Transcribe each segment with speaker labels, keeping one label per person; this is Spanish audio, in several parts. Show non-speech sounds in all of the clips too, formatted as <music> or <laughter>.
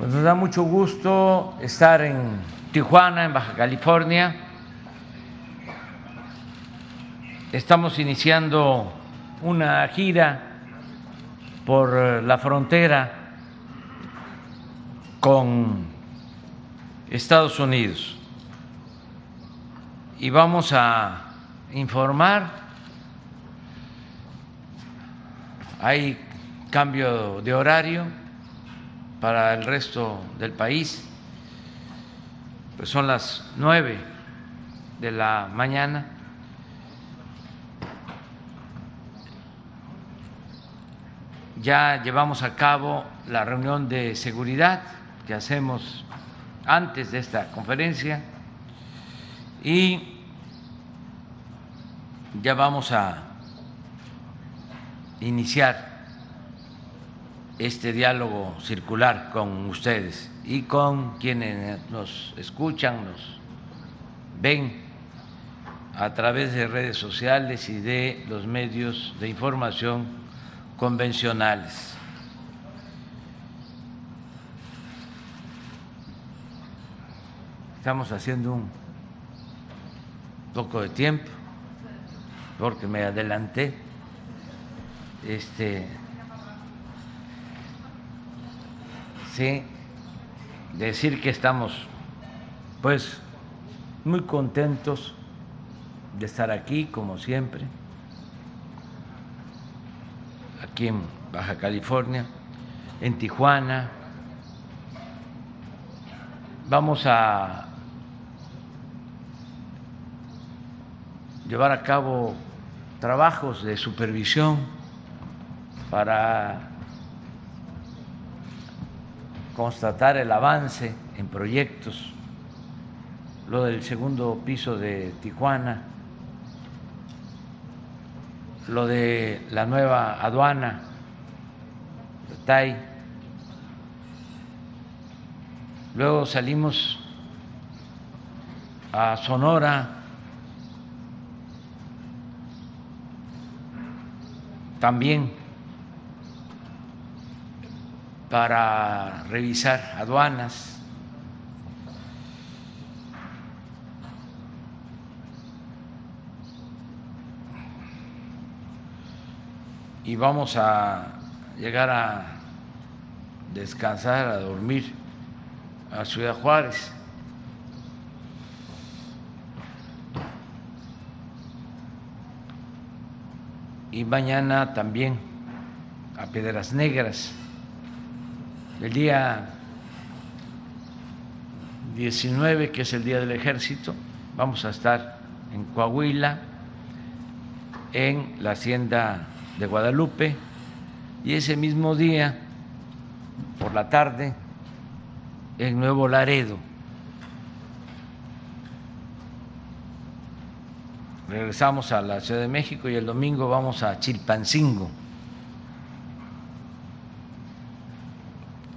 Speaker 1: Pues nos da mucho gusto estar en Tijuana, en Baja California. Estamos iniciando una gira por la frontera con Estados Unidos y vamos a informar. Hay cambio de horario para el resto del país, pues son las nueve de la mañana. Ya llevamos a cabo la reunión de seguridad que hacemos antes de esta conferencia y ya vamos a iniciar este diálogo circular con ustedes y con quienes nos escuchan, nos ven a través de redes sociales y de los medios de información convencionales. Estamos haciendo un poco de tiempo porque me adelanté. Este sí decir que estamos pues muy contentos de estar aquí como siempre aquí en Baja California en Tijuana. Vamos a llevar a cabo trabajos de supervisión para constatar el avance en proyectos, lo del segundo piso de Tijuana, lo de la nueva aduana TAI. Luego salimos a Sonora también para revisar aduanas. Y vamos a llegar a descansar, a dormir a Ciudad Juárez. y mañana también a Piedras Negras. El día 19, que es el Día del Ejército, vamos a estar en Coahuila, en la hacienda de Guadalupe, y ese mismo día, por la tarde, en Nuevo Laredo regresamos a la Ciudad de México y el domingo vamos a Chilpancingo.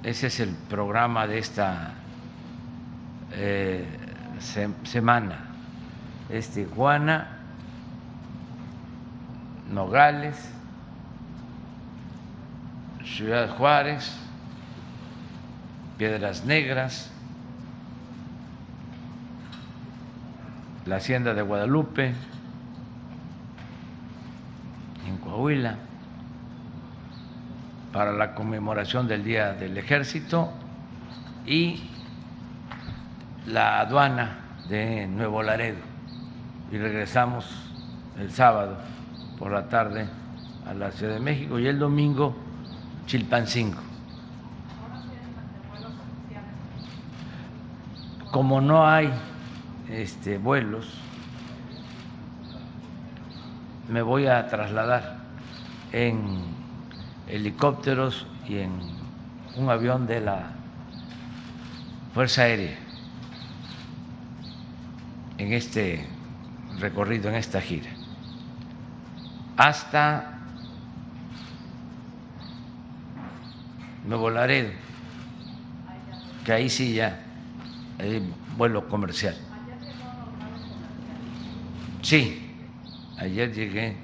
Speaker 1: Ese es el programa de esta eh, semana. Es Tijuana, Nogales, Ciudad Juárez, Piedras Negras, la Hacienda de Guadalupe, Coahuila para la conmemoración del Día del Ejército y la aduana de Nuevo Laredo. Y regresamos el sábado por la tarde a la Ciudad de México y el domingo Chilpancingo. Como no hay este, vuelos, me voy a trasladar en helicópteros y en un avión de la Fuerza Aérea en este recorrido, en esta gira, hasta Nuevo Laredo, que ahí sí ya hay vuelo comercial. Sí, Ayer llegué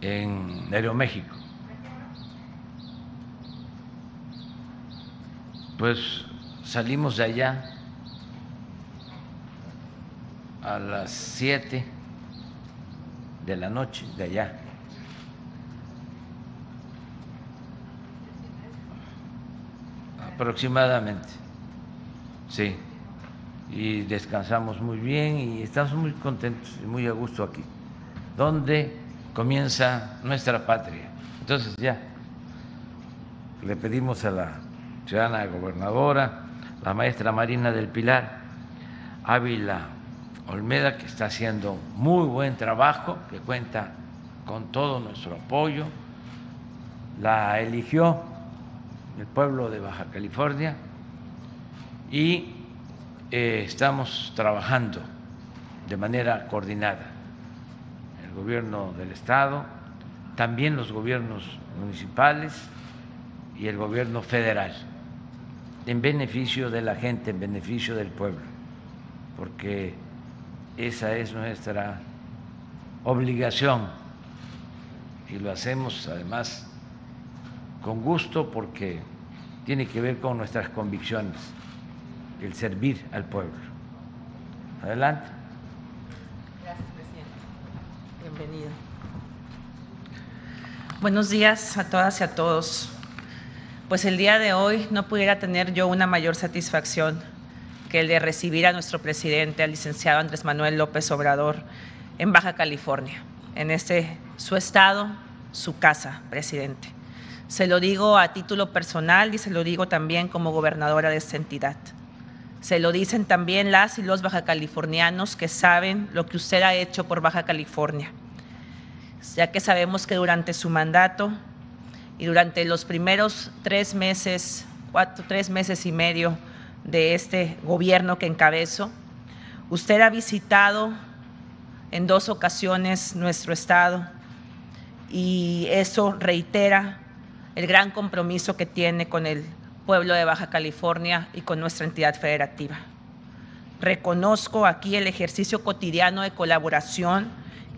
Speaker 1: en Aeroméxico. Pues salimos de allá a las 7 de la noche, de allá. Aproximadamente, sí. Y descansamos muy bien y estamos muy contentos y muy a gusto aquí, donde comienza nuestra patria. Entonces ya le pedimos a la ciudadana gobernadora, la maestra Marina del Pilar Ávila Olmeda, que está haciendo muy buen trabajo, que cuenta con todo nuestro apoyo. La eligió el pueblo de Baja California y eh, estamos trabajando de manera coordinada. El gobierno del Estado, también los gobiernos municipales y el gobierno federal, en beneficio de la gente, en beneficio del pueblo, porque esa es nuestra obligación y lo hacemos además con gusto porque tiene que ver con nuestras convicciones, el servir al pueblo. Adelante.
Speaker 2: Gracias, presidente. Bienvenido. Buenos días a todas y a todos. Pues el día de hoy no pudiera tener yo una mayor satisfacción que el de recibir a nuestro presidente, al licenciado Andrés Manuel López Obrador, en Baja California, en este su estado, su casa, presidente. Se lo digo a título personal y se lo digo también como gobernadora de esta entidad. Se lo dicen también las y los bajacalifornianos que saben lo que usted ha hecho por Baja California, ya que sabemos que durante su mandato y durante los primeros tres meses, cuatro, tres meses y medio, de este gobierno que encabezo. Usted ha visitado en dos ocasiones nuestro estado y eso reitera el gran compromiso que tiene con el pueblo de Baja California y con nuestra entidad federativa. Reconozco aquí el ejercicio cotidiano de colaboración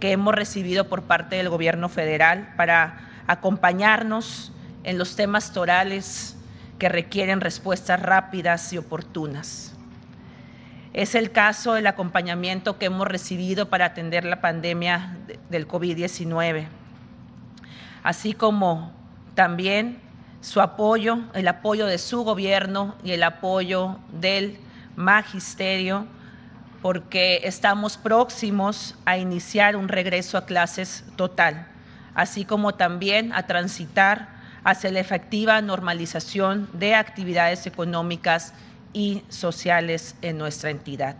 Speaker 2: que hemos recibido por parte del gobierno federal para acompañarnos en los temas torales que requieren respuestas rápidas y oportunas. Es el caso del acompañamiento que hemos recibido para atender la pandemia del COVID-19, así como también su apoyo, el apoyo de su gobierno y el apoyo del magisterio, porque estamos próximos a iniciar un regreso a clases total, así como también a transitar hacia la efectiva normalización de actividades económicas y sociales en nuestra entidad.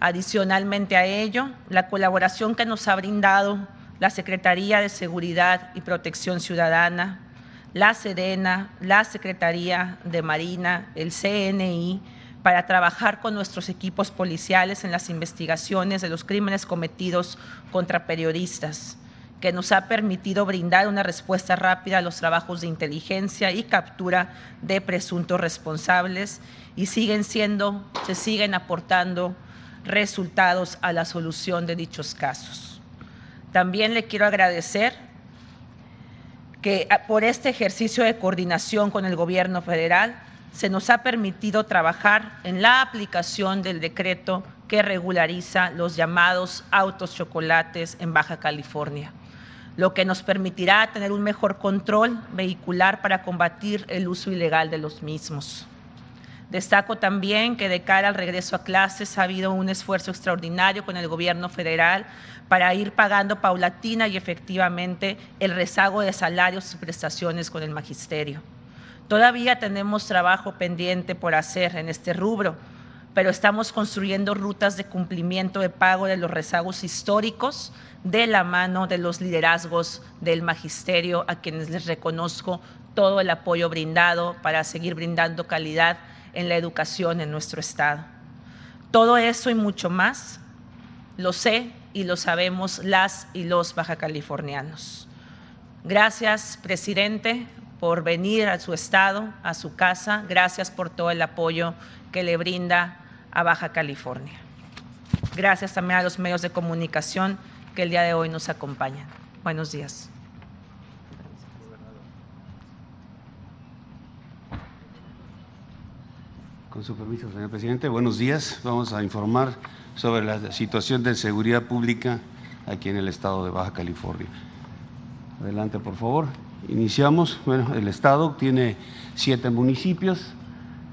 Speaker 2: Adicionalmente a ello, la colaboración que nos ha brindado la Secretaría de Seguridad y Protección Ciudadana, la SEDENA, la Secretaría de Marina, el CNI, para trabajar con nuestros equipos policiales en las investigaciones de los crímenes cometidos contra periodistas que nos ha permitido brindar una respuesta rápida a los trabajos de inteligencia y captura de presuntos responsables y siguen siendo, se siguen aportando resultados a la solución de dichos casos. También le quiero agradecer que ah, por este ejercicio de coordinación con el gobierno federal se nos ha permitido trabajar en la aplicación del decreto que regulariza los llamados autos chocolates en Baja California lo que nos permitirá tener un mejor control vehicular para combatir el uso ilegal de los mismos. Destaco también que de cara al regreso a clases ha habido un esfuerzo extraordinario con el gobierno federal para ir pagando paulatina y efectivamente el rezago de salarios y prestaciones con el magisterio. Todavía tenemos trabajo pendiente por hacer en este rubro, pero estamos construyendo rutas de cumplimiento de pago de los rezagos históricos de la mano de los liderazgos del magisterio, a quienes les reconozco todo el apoyo brindado para seguir brindando calidad en la educación en nuestro Estado. Todo eso y mucho más lo sé y lo sabemos las y los bajacalifornianos. Gracias, presidente, por venir a su estado, a su casa. Gracias por todo el apoyo que le brinda a Baja California. Gracias también a los medios de comunicación que el día de hoy nos acompañan. Buenos días.
Speaker 3: Con su permiso, señor presidente, buenos días. Vamos a informar sobre la situación de seguridad pública aquí en el estado de Baja California. Adelante, por favor. Iniciamos. Bueno, el estado tiene siete municipios,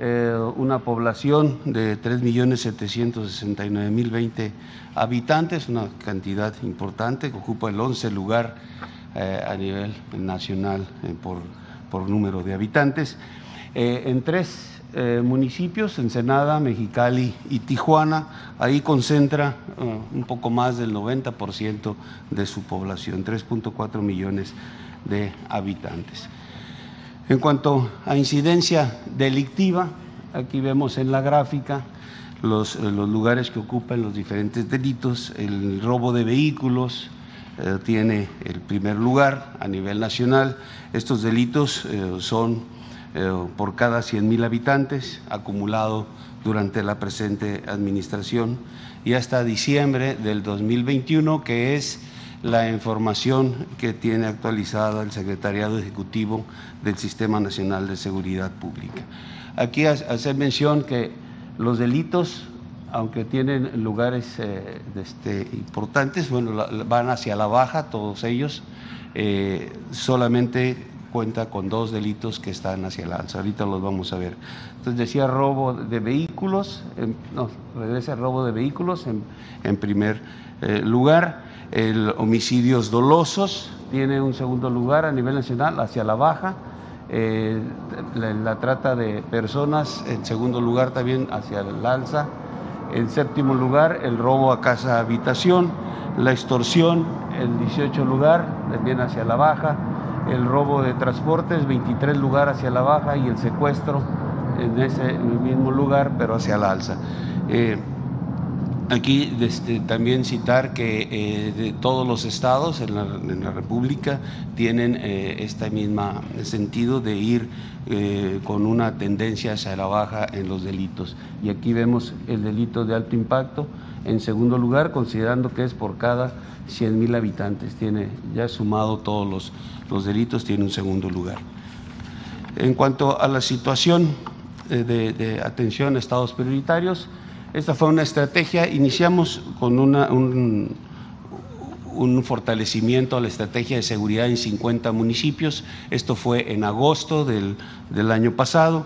Speaker 3: eh, una población de 3.769.020 habitantes, una cantidad importante que ocupa el 11 lugar eh, a nivel nacional eh, por, por, número de habitantes. en tres municipios, Ensenada, Mexicali y Tijuana, ahí concentra un poco más del 90% de su población, 3.4 millones de habitantes. En cuanto a incidencia delictiva, aquí vemos en la gráfica los, eh, lugares que ocupan los diferentes delitos. El robo de vehículos eh, tiene el primer lugar a nivel nacional. Estos delitos eh, son por cada 100 mil habitantes, acumulado durante la presente administración y hasta diciembre del 2021, que es la información que tiene actualizada el Secretariado Ejecutivo del Sistema Nacional de Seguridad Pública. Aquí hacer mención que los delitos, aunque tienen lugares eh, este, importantes, bueno, van hacia la baja todos ellos, eh, solamente cuenta con dos delitos que están hacia el alza. Ahorita los vamos a ver. Entonces decía robo de vehículos, no, regresa robo de vehículos en, primer eh, lugar el homicidios dolosos tiene un segundo lugar a nivel nacional, hacia la baja. Eh, la, trata de personas, en segundo lugar también hacia el alza. En séptimo lugar, el robo a casa habitación, la extorsión, en 18 lugar, también hacia la baja. El robo de transportes, 23 lugar hacia la baja y el secuestro en ese mismo lugar, pero hacia la alza. Eh, Aquí este, también citar que eh, de todos los estados en la, República tienen eh, este mismo sentido de ir eh, con una tendencia hacia la baja en los delitos. Y aquí vemos el delito de alto impacto en segundo lugar, considerando que es por cada 100 mil habitantes. Tiene ya sumado todos los, los, delitos, tiene un segundo lugar. En cuanto a la situación de, de atención a estados prioritarios, esta fue una estrategia, iniciamos con un, fortalecimiento a la estrategia de seguridad en 50 municipios, esto fue en agosto del, año pasado,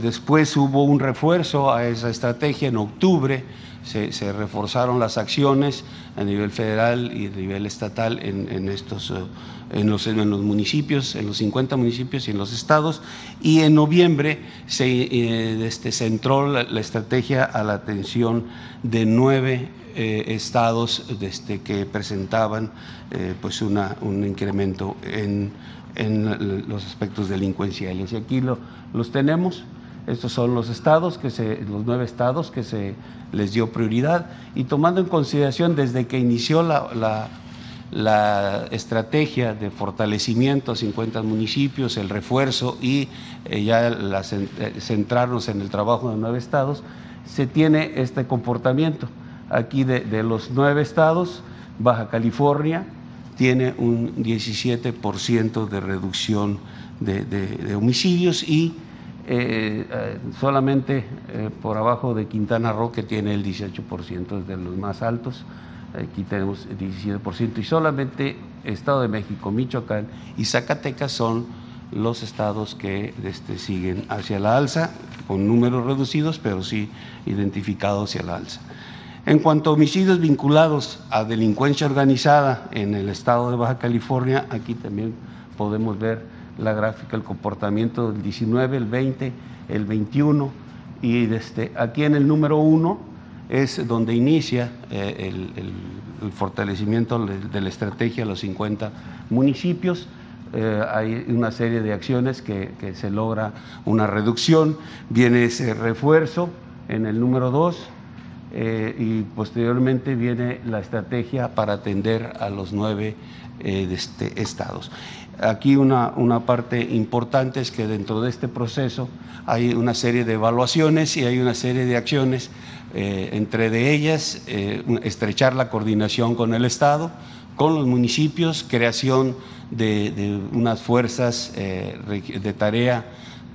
Speaker 3: después hubo un refuerzo a esa estrategia en octubre, se, reforzaron las acciones a nivel federal y a nivel estatal en, estos, eh, en, los, en los municipios, en los 50 municipios y en los estados, y en noviembre se eh, este, centró la, estrategia a la atención de nueve eh, estados desde que presentaban pues una, un incremento en, en, los aspectos delincuenciales. Y aquí lo, los tenemos. Estos son los estados, que se, los nueve estados que se les dio prioridad y tomando en consideración desde que inició la, la, estrategia de fortalecimiento a 50 municipios, el refuerzo y eh, ya eh, centrarnos en el trabajo de nueve estados, se tiene este comportamiento. Aquí de, los nueve estados, Baja California tiene un 17% de reducción de homicidios y eh, eh, solamente eh, por abajo de Quintana Roo, que tiene el 18% de los más altos. Aquí tenemos el 17% y solamente Estado de México, Michoacán y Zacatecas son los estados que este, siguen hacia la alza, con números reducidos, pero sí identificados hacia la alza. En cuanto a homicidios vinculados a delincuencia organizada en el estado de Baja California, aquí también podemos ver la gráfica, el comportamiento del 19, el 20, el 21 y desde aquí en el número 1 es donde inicia eh, el, fortalecimiento de la estrategia a los 50 municipios. Eh, hay una serie de acciones que, se logra una reducción, viene ese refuerzo en el número 2 eh, y posteriormente viene la estrategia para atender a los nueve este, estados. Aquí una, una, parte importante es que dentro de este proceso hay una serie de evaluaciones y hay una serie de acciones, eh, entre de ellas eh, estrechar la coordinación con el Estado, con los municipios, creación de, unas fuerzas eh, de tarea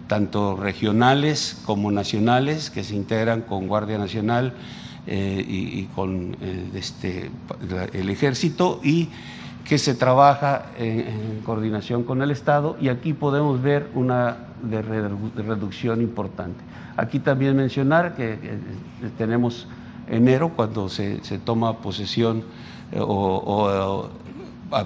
Speaker 3: tanto regionales como nacionales, que se integran con Guardia Nacional y, con este, el Ejército y que se trabaja en, coordinación con el Estado y aquí podemos ver una de, reducción importante. Aquí también mencionar que, tenemos enero cuando se, toma posesión eh, o, eh,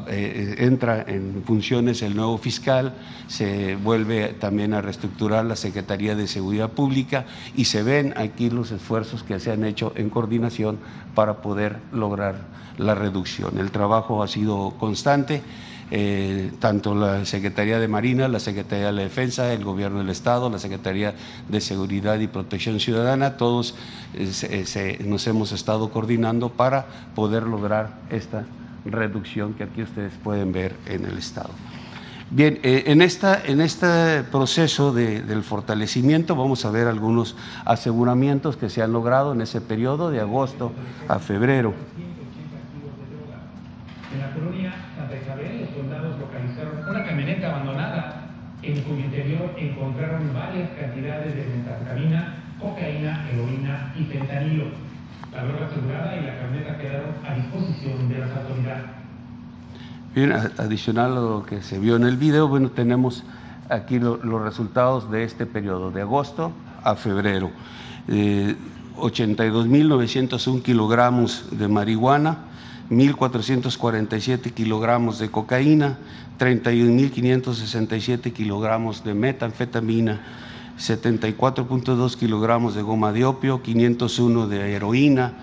Speaker 3: entra en funciones el nuevo fiscal, se vuelve también a reestructurar la Secretaría de Seguridad Pública y se ven aquí los esfuerzos que se han hecho en coordinación para poder lograr la reducción. El trabajo ha sido constante. Eh, tanto la Secretaría de Marina, la Secretaría de la Defensa, el Gobierno del Estado, la Secretaría de Seguridad y Protección Ciudadana, todos eh, nos hemos estado coordinando para poder lograr esta reducción que aquí ustedes pueden ver en el Estado. Bien, eh, en, esta, en este proceso del fortalecimiento vamos a ver algunos aseguramientos que se han logrado en ese periodo de agosto a febrero.
Speaker 4: En la colonia Santa Isabel, los soldados localizaron una camioneta abandonada en cuyo interior encontraron varias cantidades de metanfetamina, cocaína, heroína y fentanilo. La droga asegurada y la camioneta quedaron a disposición de las autoridades.
Speaker 3: Bien, adicional a lo que se vio en el video, bueno, tenemos aquí los resultados de este periodo, de agosto a febrero. Eh, 82.901 kilogramos de marihuana, 1.447 kilogramos de cocaína, 31.567 kilogramos de metanfetamina, 74.2 kilogramos de goma de opio, 501 de heroína,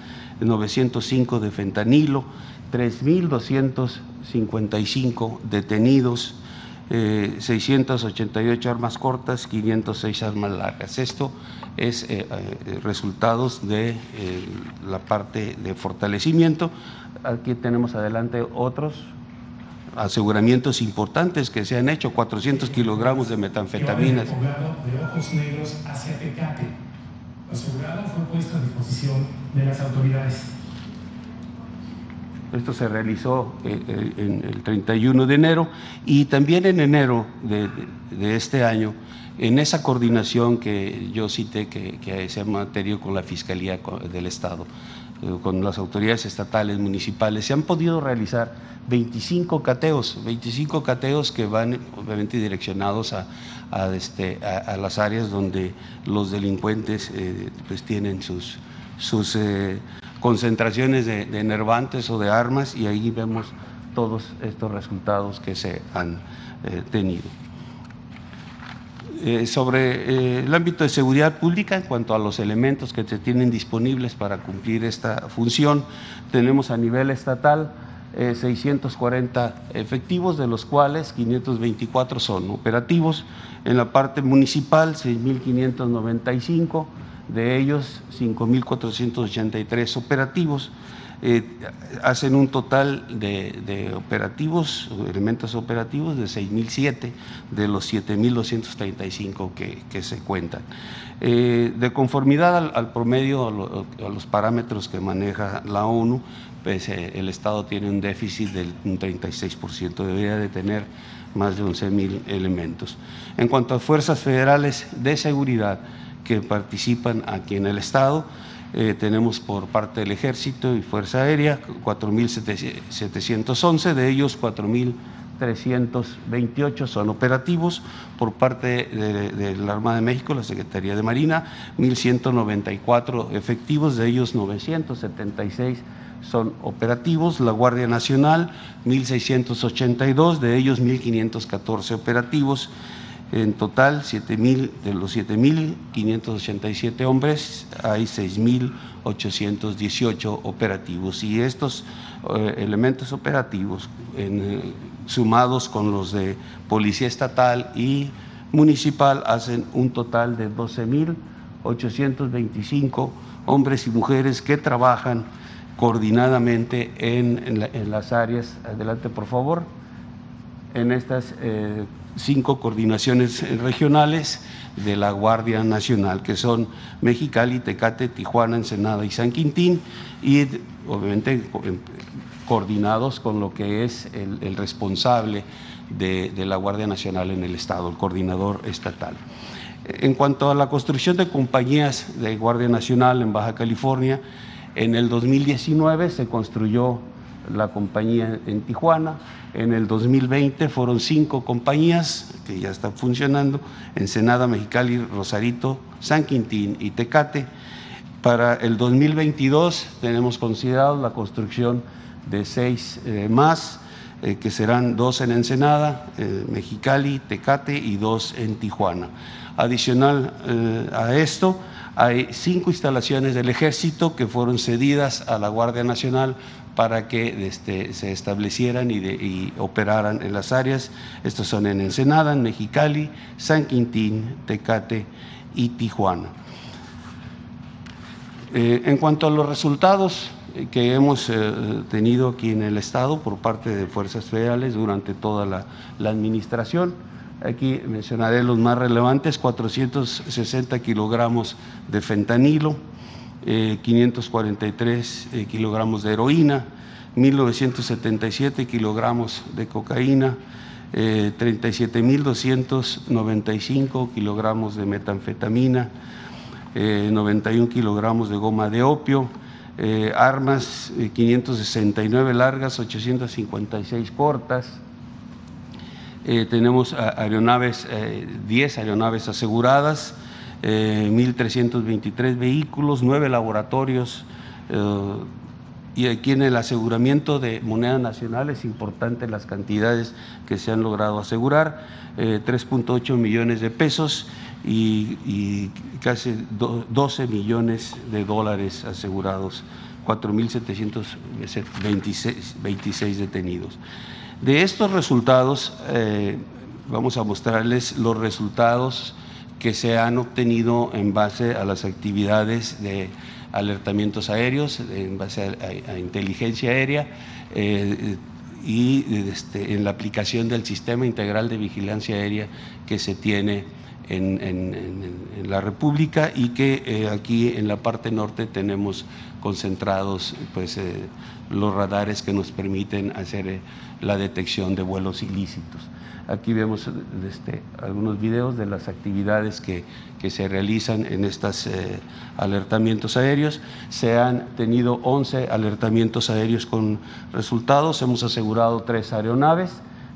Speaker 3: 905 de fentanilo, 3.255 detenidos, 688 eh, armas cortas, 506 armas largas. Esto es eh, eh, resultados de la parte de fortalecimiento. Aquí tenemos adelante otros aseguramientos importantes que se han hecho, 400 kilogramos de metanfetaminas.
Speaker 4: De ojos negros hacia Tecate. asegurado fue puesto a disposición de las autoridades.
Speaker 3: Esto se realizó eh, eh, en el 31 de enero y también en enero de, este año, en esa coordinación que yo cité que, que se ha mantenido con la Fiscalía del Estado, con las autoridades estatales, municipales, se han podido realizar 25 cateos, 25 cateos que van obviamente direccionados a, este, a, las áreas donde los delincuentes pues tienen sus, sus concentraciones de, enervantes o de armas y ahí vemos todos estos resultados que se han eh, tenido. Eh, sobre eh, el ámbito de seguridad pública, en cuanto a los elementos que se tienen disponibles para cumplir esta función, tenemos a nivel estatal 640 efectivos, de los cuales 524 son operativos. En la parte municipal, 6.595 de ellos 5.483 operativos. Eh, hacen un total de, operativos, elementos operativos de 6.007 de los 7.235 que, se cuentan. Eh, de conformidad al, promedio, a, los parámetros que maneja la ONU, pues, eh, el Estado tiene un déficit del 36%, debería de tener más de 11.000 elementos. En cuanto a fuerzas federales de seguridad, que participan aquí en el Estado. Eh, tenemos por parte del Ejército y Fuerza Aérea 4.711, de ellos 4.328 son operativos. Por parte del de, Armada de México, la Secretaría de Marina, 1.194 efectivos, de ellos 976 son operativos, la Guardia Nacional 1.682, de ellos 1.514 operativos, en total, 7, de los 7.587 hombres, hay 6.818 operativos. Y estos eh, elementos operativos, eh, sumados con los de Policía Estatal y Municipal, hacen un total de 12.825 hombres y mujeres que trabajan coordinadamente en las áreas. Adelante, por favor en estas eh, cinco coordinaciones regionales de la Guardia Nacional, que son Mexicali, Tecate, Tijuana, Ensenada y San Quintín, y obviamente coordinados con lo que es el, responsable de, de, la Guardia Nacional en el Estado, el coordinador estatal. En cuanto a la construcción de compañías de Guardia Nacional en Baja California, en el 2019 se construyó la compañía en Tijuana, en el 2020 fueron cinco compañías que ya están funcionando, Ensenada, Mexicali, Rosarito, San Quintín y Tecate. Para el 2022 tenemos considerado la construcción de seis eh, más, eh, que serán dos en Ensenada, eh, Mexicali, Tecate y dos en Tijuana. Adicional a esto, hay cinco instalaciones del ejército que fueron cedidas a la Guardia Nacional para que este, se establecieran y, operaran en las áreas. Estos son en Ensenada, en Mexicali, San Quintín, Tecate y Tijuana. Eh, en cuanto a los resultados que hemos eh, tenido aquí en el Estado por parte de fuerzas federales durante toda la administración, Aquí mencionaré los más relevantes, 460 kilogramos de fentanilo, 543 eh, eh, kilogramos de heroína, 1977 kilogramos de cocaína, 37.295 eh, kilogramos de metanfetamina, 91 kilogramos de goma de opio, armas 569 largas, 856 cortas, eh, tenemos aeronaves, 10 eh, aeronaves aseguradas, 1.323 eh, vehículos, 9 laboratorios. y aquí en el aseguramiento de moneda nacional es importante las cantidades que se han logrado asegurar, 3.8 millones de pesos y, casi 12 millones de dólares asegurados, 4.726 detenidos. De estos resultados, eh, vamos a mostrarles los resultados que se han obtenido en base a las actividades de alertamientos aéreos, en base a, inteligencia aérea eh, y este, en la aplicación del sistema integral de vigilancia aérea que se tiene en, la República y que eh, aquí en la parte norte tenemos concentrados pues, eh, los radares que nos permiten hacer la detección de vuelos ilícitos. Aquí vemos este, algunos videos de las actividades que, se realizan en estos alertamientos aéreos. Se han tenido 11 alertamientos aéreos con resultados, hemos asegurado tres aeronaves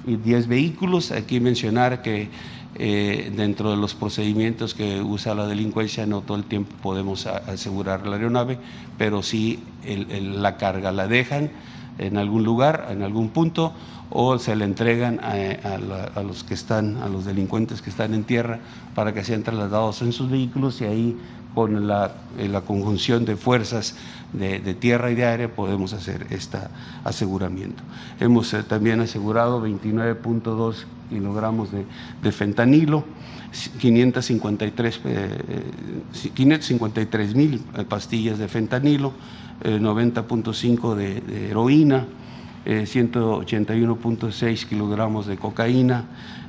Speaker 3: y 10 vehículos. Aquí mencionar que eh, dentro de los procedimientos que usa la delincuencia, no todo el tiempo podemos asegurar la aeronave, pero sí la carga la dejan en algún lugar, en algún punto, o se le entregan a, los que están, a los delincuentes que están en tierra para que sean trasladados en sus vehículos y ahí con la, la conjunción de fuerzas de, tierra y de aire podemos hacer este aseguramiento. Hemos eh, también asegurado 29.2 kilogramos de, fentanilo, 553, 553 eh, mil pastillas de fentanilo, 90.5 eh, de, heroína, 181.6 kilogramos de cocaína,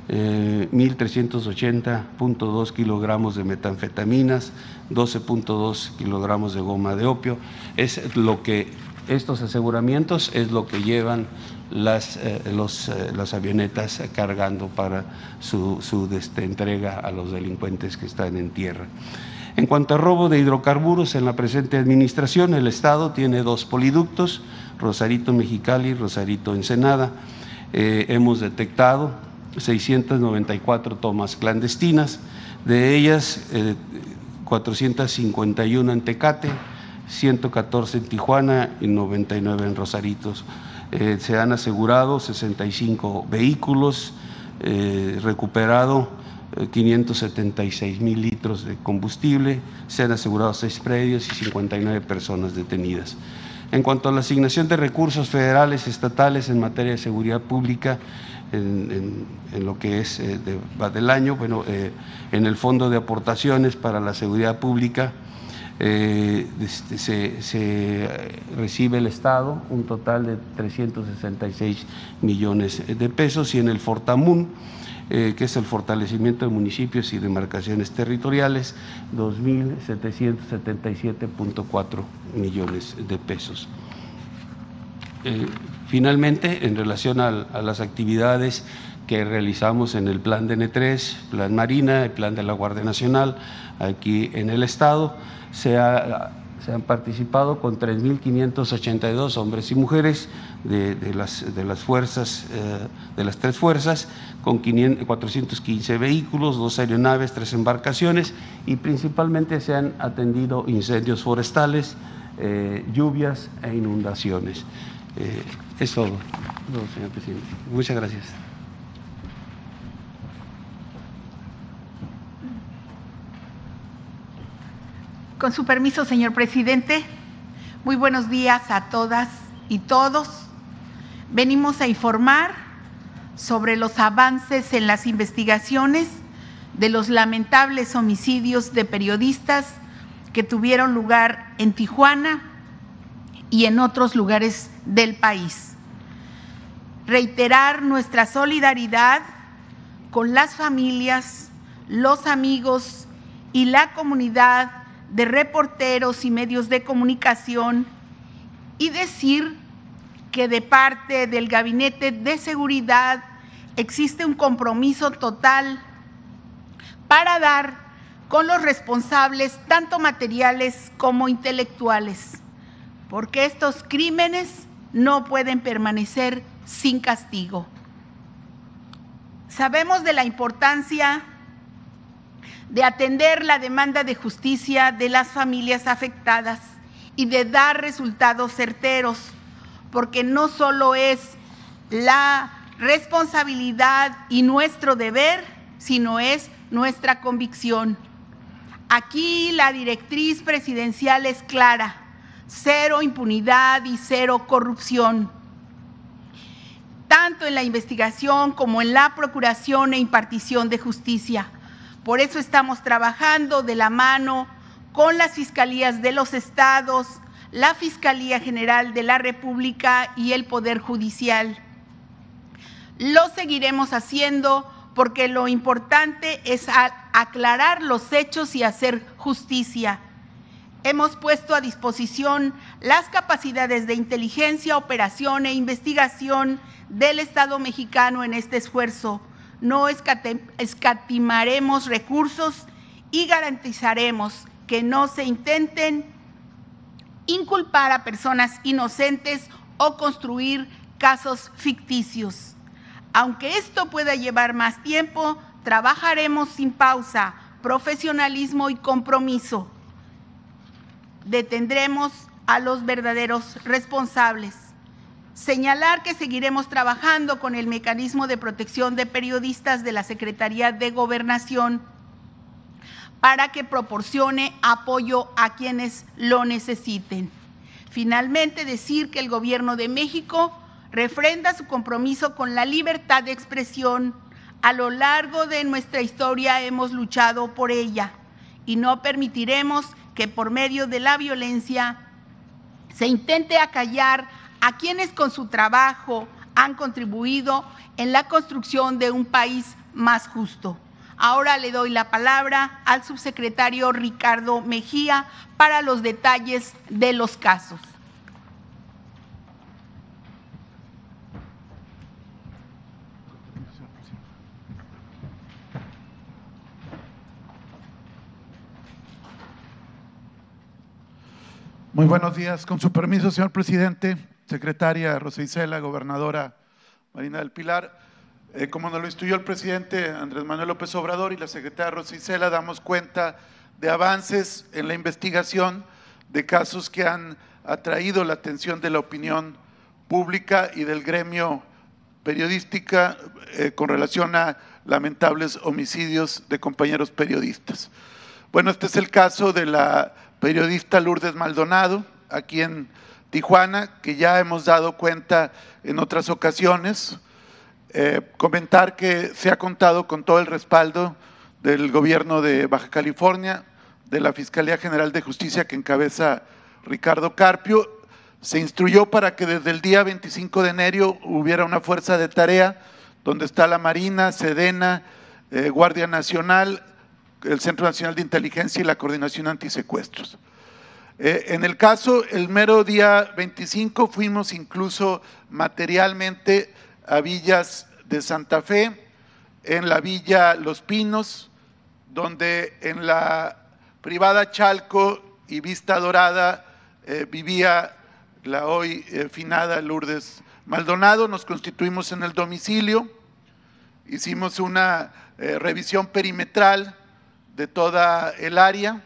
Speaker 3: 1.380.2 kilogramos de metanfetaminas, 12.2 kilogramos de goma de opio. Es lo que estos aseguramientos es lo que llevan las, eh, eh, las avionetas cargando para su, su este, entrega a los delincuentes que están en tierra. En cuanto a robo de hidrocarburos, en la presente administración el Estado tiene dos poliductos, Rosarito Mexicali, Rosarito Ensenada. Eh, hemos detectado 694 tomas clandestinas, de ellas 451 en Tecate, 114 en Tijuana y 99 en Rosaritos. Eh, se han asegurado 65 vehículos, eh, recuperado 576 eh, mil litros de combustible, se han asegurado seis predios y 59 personas detenidas. En cuanto a la asignación de recursos federales, estatales en materia de seguridad pública, en, lo que es del año, bueno, en el Fondo de Aportaciones para la Seguridad Pública, eh, este, se, recibe el Estado un total de 366 millones de pesos y en el Fortamun, eh, que es el fortalecimiento de municipios y demarcaciones territoriales, 2.777.4 millones de pesos. Eh, finalmente, en relación a, las actividades que realizamos en el plan de N3, plan Marina, el plan de la Guardia Nacional, aquí en el Estado, se, han participado con 3.582 hombres y mujeres de, las, de las fuerzas, eh, de las tres fuerzas, con 415 vehículos, dos aeronaves, tres embarcaciones y principalmente se han atendido incendios forestales, eh, lluvias e inundaciones. Eh, es todo, señor presidente. Muchas gracias.
Speaker 5: Con su permiso, señor presidente, muy buenos días a todas y todos. Venimos a informar sobre los avances en las investigaciones de los lamentables homicidios de periodistas que tuvieron lugar en Tijuana y en otros lugares del país. Reiterar nuestra solidaridad con las familias, los amigos y la comunidad de reporteros y medios de comunicación y decir que de parte del Gabinete de Seguridad existe un compromiso total para dar con los responsables, tanto materiales como intelectuales, porque estos crímenes no pueden permanecer sin castigo. Sabemos de la importancia de atender la demanda de justicia de las familias afectadas y de dar resultados certeros, porque no solo es la responsabilidad y nuestro deber, sino es nuestra convicción. Aquí la directriz presidencial es clara cero impunidad y cero corrupción, tanto en la investigación como en la procuración e impartición de justicia. Por eso estamos trabajando de la mano con las fiscalías de los estados, la Fiscalía General de la República y el Poder Judicial. Lo seguiremos haciendo porque lo importante es aclarar los hechos y hacer justicia hemos puesto a disposición las capacidades de inteligencia, operación e investigación del Estado mexicano en este esfuerzo. No escatimaremos recursos y garantizaremos que no se intenten inculpar a personas inocentes o construir casos ficticios. Aunque esto pueda llevar más tiempo, trabajaremos sin pausa, profesionalismo y compromiso detendremos a los verdaderos responsables. Señalar que seguiremos trabajando con el mecanismo de protección de periodistas de la Secretaría de Gobernación para que proporcione apoyo a quienes lo necesiten. Finalmente, decir que el Gobierno de México refrenda su compromiso con la libertad de expresión. A lo largo de nuestra historia hemos luchado por ella y no permitiremos que por medio de la violencia se intente acallar a quienes con su trabajo han contribuido en la construcción de un país más justo. Ahora le doy la palabra al subsecretario Ricardo Mejía para los detalles de los casos.
Speaker 6: Muy buenos días. Con su permiso, señor presidente, secretaria Rosa Isela, gobernadora Marina del Pilar. Eh, como nos lo instruyó el presidente Andrés Manuel López Obrador y la secretaria Rosa Isela, damos cuenta de avances en la investigación de casos que han atraído la atención de la opinión pública y del gremio periodística eh, con relación a lamentables homicidios de compañeros periodistas. Bueno, este es el caso de la periodista Lourdes Maldonado, aquí en Tijuana, que ya hemos dado cuenta en otras ocasiones. Eh, comentar que se ha contado con todo el respaldo del gobierno de Baja California, de la Fiscalía General de Justicia que encabeza Ricardo Carpio. Se instruyó para que desde el día 25 de enero hubiera una fuerza de tarea donde está la Marina, Sedena, eh, Guardia Nacional, el Centro Nacional de Inteligencia y la Coordinación Antisecuestros. Eh, en el caso, el mero día 25 fuimos incluso materialmente a villas de Santa Fe, en la villa Los Pinos, donde en la privada Chalco y Vista Dorada eh, vivía la hoy eh, finada Lourdes Maldonado. Nos constituimos en el domicilio, hicimos una revisión perimetral de toda el área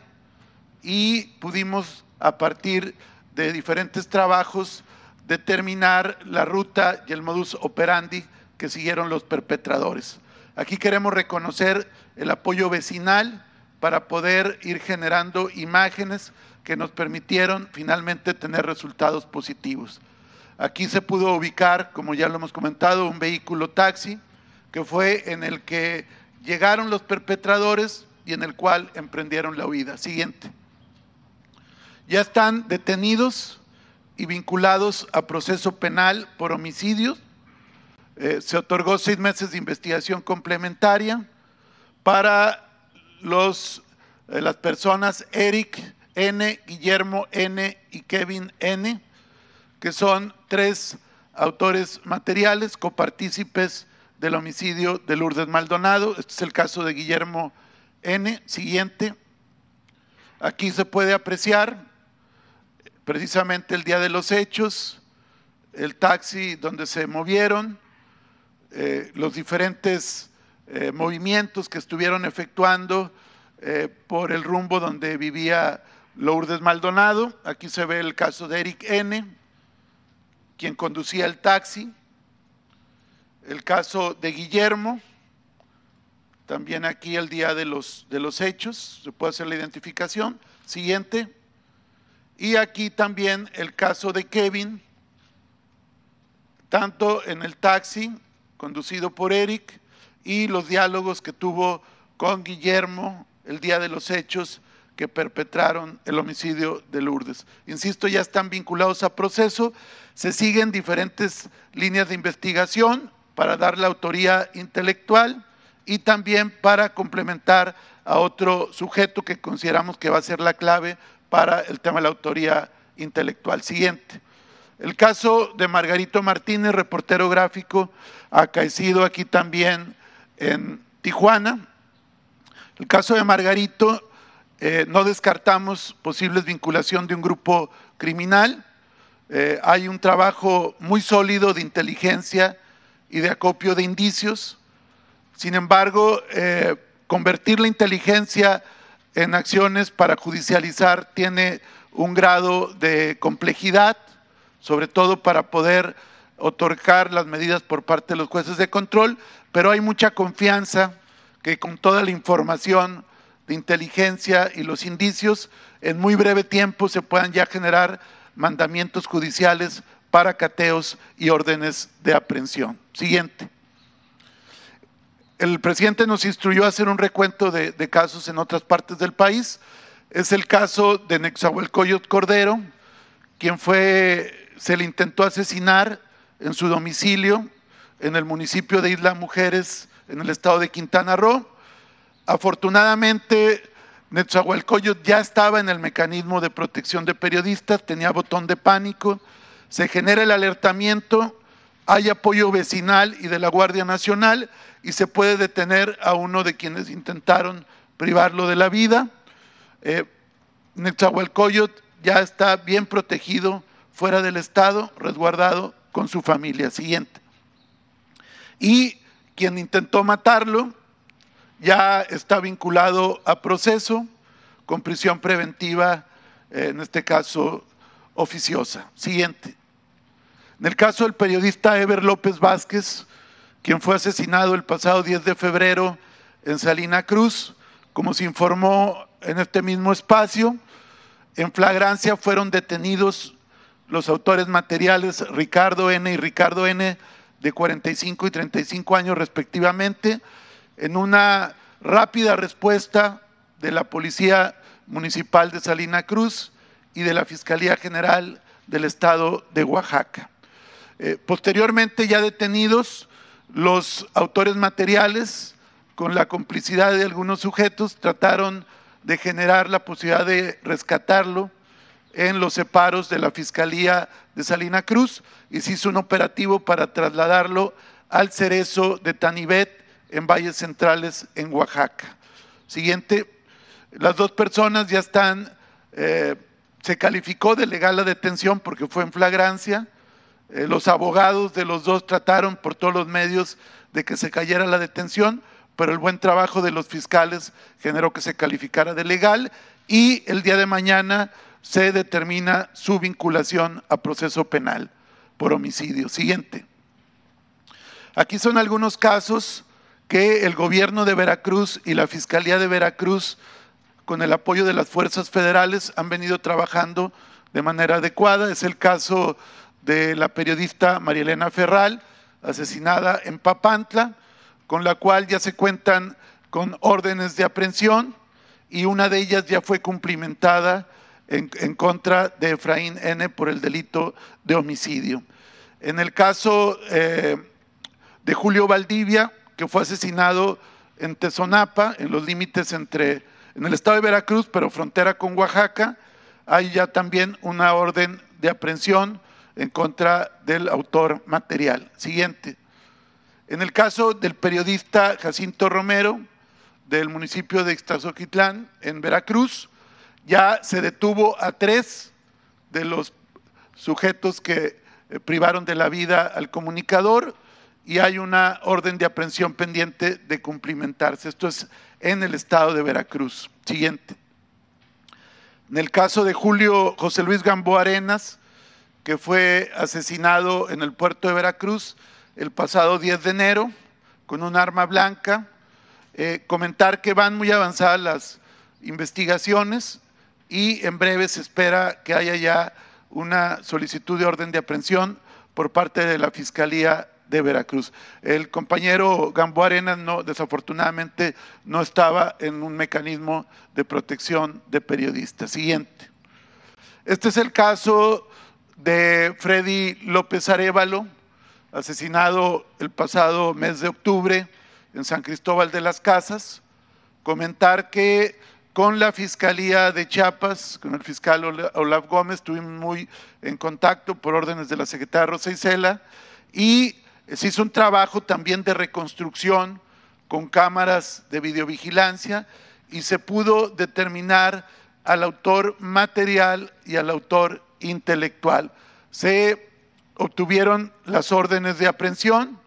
Speaker 6: y pudimos a partir de diferentes trabajos determinar la ruta y el modus operandi que siguieron los perpetradores. Aquí queremos reconocer el apoyo vecinal para poder ir generando imágenes que nos permitieron finalmente tener resultados positivos. Aquí se pudo ubicar, como ya lo hemos comentado, un vehículo taxi que fue en el que llegaron los perpetradores y en el cual emprendieron la huida. Siguiente ya están detenidos y vinculados a proceso penal por homicidios. Eh, se otorgó seis meses de investigación complementaria para los, eh, las personas Eric N., Guillermo N. y Kevin N., que son tres autores materiales, copartícipes del homicidio de Lourdes Maldonado. Este es el caso de Guillermo N. Siguiente. Aquí se puede apreciar precisamente el día de los hechos, el taxi donde se movieron, eh, los diferentes eh, movimientos que estuvieron efectuando eh, por el rumbo donde vivía Lourdes Maldonado. Aquí se ve el caso de Eric N., quien conducía el taxi. El caso de Guillermo, también aquí el día de los, de los hechos, se puede hacer la identificación. Siguiente. Y aquí también el caso de Kevin, tanto en el taxi conducido por Eric y los diálogos que tuvo con Guillermo el día de los hechos que perpetraron el homicidio de Lourdes. Insisto, ya están vinculados a proceso, se siguen diferentes líneas de investigación para dar la autoría intelectual y también para complementar a otro sujeto que consideramos que va a ser la clave para el tema de la autoría intelectual. Siguiente. El caso de Margarito Martínez, reportero gráfico, acaecido aquí también en Tijuana. El caso de Margarito, eh, no descartamos posibles vinculación de un grupo criminal. Eh, hay un trabajo muy sólido de inteligencia y de acopio de indicios. Sin embargo, eh, convertir la inteligencia en acciones para judicializar tiene un grado de complejidad, sobre todo para poder otorgar las medidas por parte de los jueces de control, pero hay mucha confianza que con toda la información de inteligencia y los indicios, en muy breve tiempo se puedan ya generar mandamientos judiciales para cateos y órdenes de aprehensión. Siguiente el presidente nos instruyó a hacer un recuento de, casos en otras partes del país. Es el caso de Nexahuelcoyot Cordero, quien fue, se le intentó asesinar en su domicilio en el municipio de Isla Mujeres, en el estado de Quintana Roo. Afortunadamente, Netzahualcoyot ya estaba en el mecanismo de protección de periodistas, tenía botón de pánico, se genera el alertamiento, hay apoyo vecinal y de la Guardia Nacional y se puede detener a uno de quienes intentaron privarlo de la vida. Eh, Netzahualcoyot ya está bien protegido fuera del Estado, resguardado con su familia. Siguiente. Y quien intentó matarlo ya está vinculado a proceso con prisión preventiva, eh, en este caso oficiosa. Siguiente. En el caso del periodista Ever López Vázquez, quien fue asesinado el pasado 10 de febrero en Salina Cruz, como se informó en este mismo espacio. En flagrancia fueron detenidos los autores materiales Ricardo N. y Ricardo N. de 45 y 35 años respectivamente, en una rápida respuesta de la Policía Municipal de Salina Cruz y de la Fiscalía General del Estado de Oaxaca. Eh, posteriormente, ya detenidos, los autores materiales, con la complicidad de algunos sujetos, trataron de generar la posibilidad de rescatarlo en los separos de la Fiscalía de Salina Cruz y se hizo un operativo para trasladarlo al cerezo de Tanibet en Valles Centrales, en Oaxaca. Siguiente, las dos personas ya están, eh, se calificó de legal la detención porque fue en flagrancia. Eh, los abogados de los dos trataron por todos los medios de que se cayera la detención, pero el buen trabajo de los fiscales generó que se calificara de legal y el día de mañana se determina su vinculación a proceso penal por homicidio. Siguiente. Aquí son algunos casos que el gobierno de Veracruz y la Fiscalía de Veracruz, con el apoyo de las fuerzas federales, han venido trabajando de manera adecuada. Es el caso de la periodista María Elena Ferral, asesinada en Papantla, con la cual ya se cuentan con órdenes de aprehensión y una de ellas ya fue cumplimentada en, contra de Efraín N por el delito de homicidio. En el caso eh, de Julio Valdivia, que fue asesinado en Tezonapa, en los límites entre, en el estado de Veracruz, pero frontera con Oaxaca, hay ya también una orden de aprehensión en contra del autor material. Siguiente. En el caso del periodista Jacinto Romero, del municipio de Ixtazoquitlán, en Veracruz, ya se detuvo a tres de los sujetos que eh, privaron de la vida al comunicador y hay una orden de aprehensión pendiente de cumplimentarse. Esto es en el estado de Veracruz. Siguiente. En el caso de Julio José Luis Gamboa Arenas, que fue asesinado en el puerto de Veracruz el pasado 10 de enero con un arma blanca, eh, comentar que van muy avanzadas las investigaciones y en breve se espera que haya ya una solicitud de orden de aprehensión por parte de la Fiscalía de Veracruz. El compañero Gambo Arenas no, desafortunadamente no estaba en un mecanismo de protección de periodistas. Siguiente. Este es el caso de Freddy López Arevalo, asesinado el pasado mes de octubre en San Cristóbal de las Casas. Comentar que con la Fiscalía de Chiapas, con el fiscal Olaf Gómez, estuvimos muy en contacto por órdenes de la secretaria Rosa Isela y se hizo un trabajo también de reconstrucción con cámaras de videovigilancia y se pudo determinar al autor material y al autor intelectual. Se obtuvieron las órdenes de aprehensión,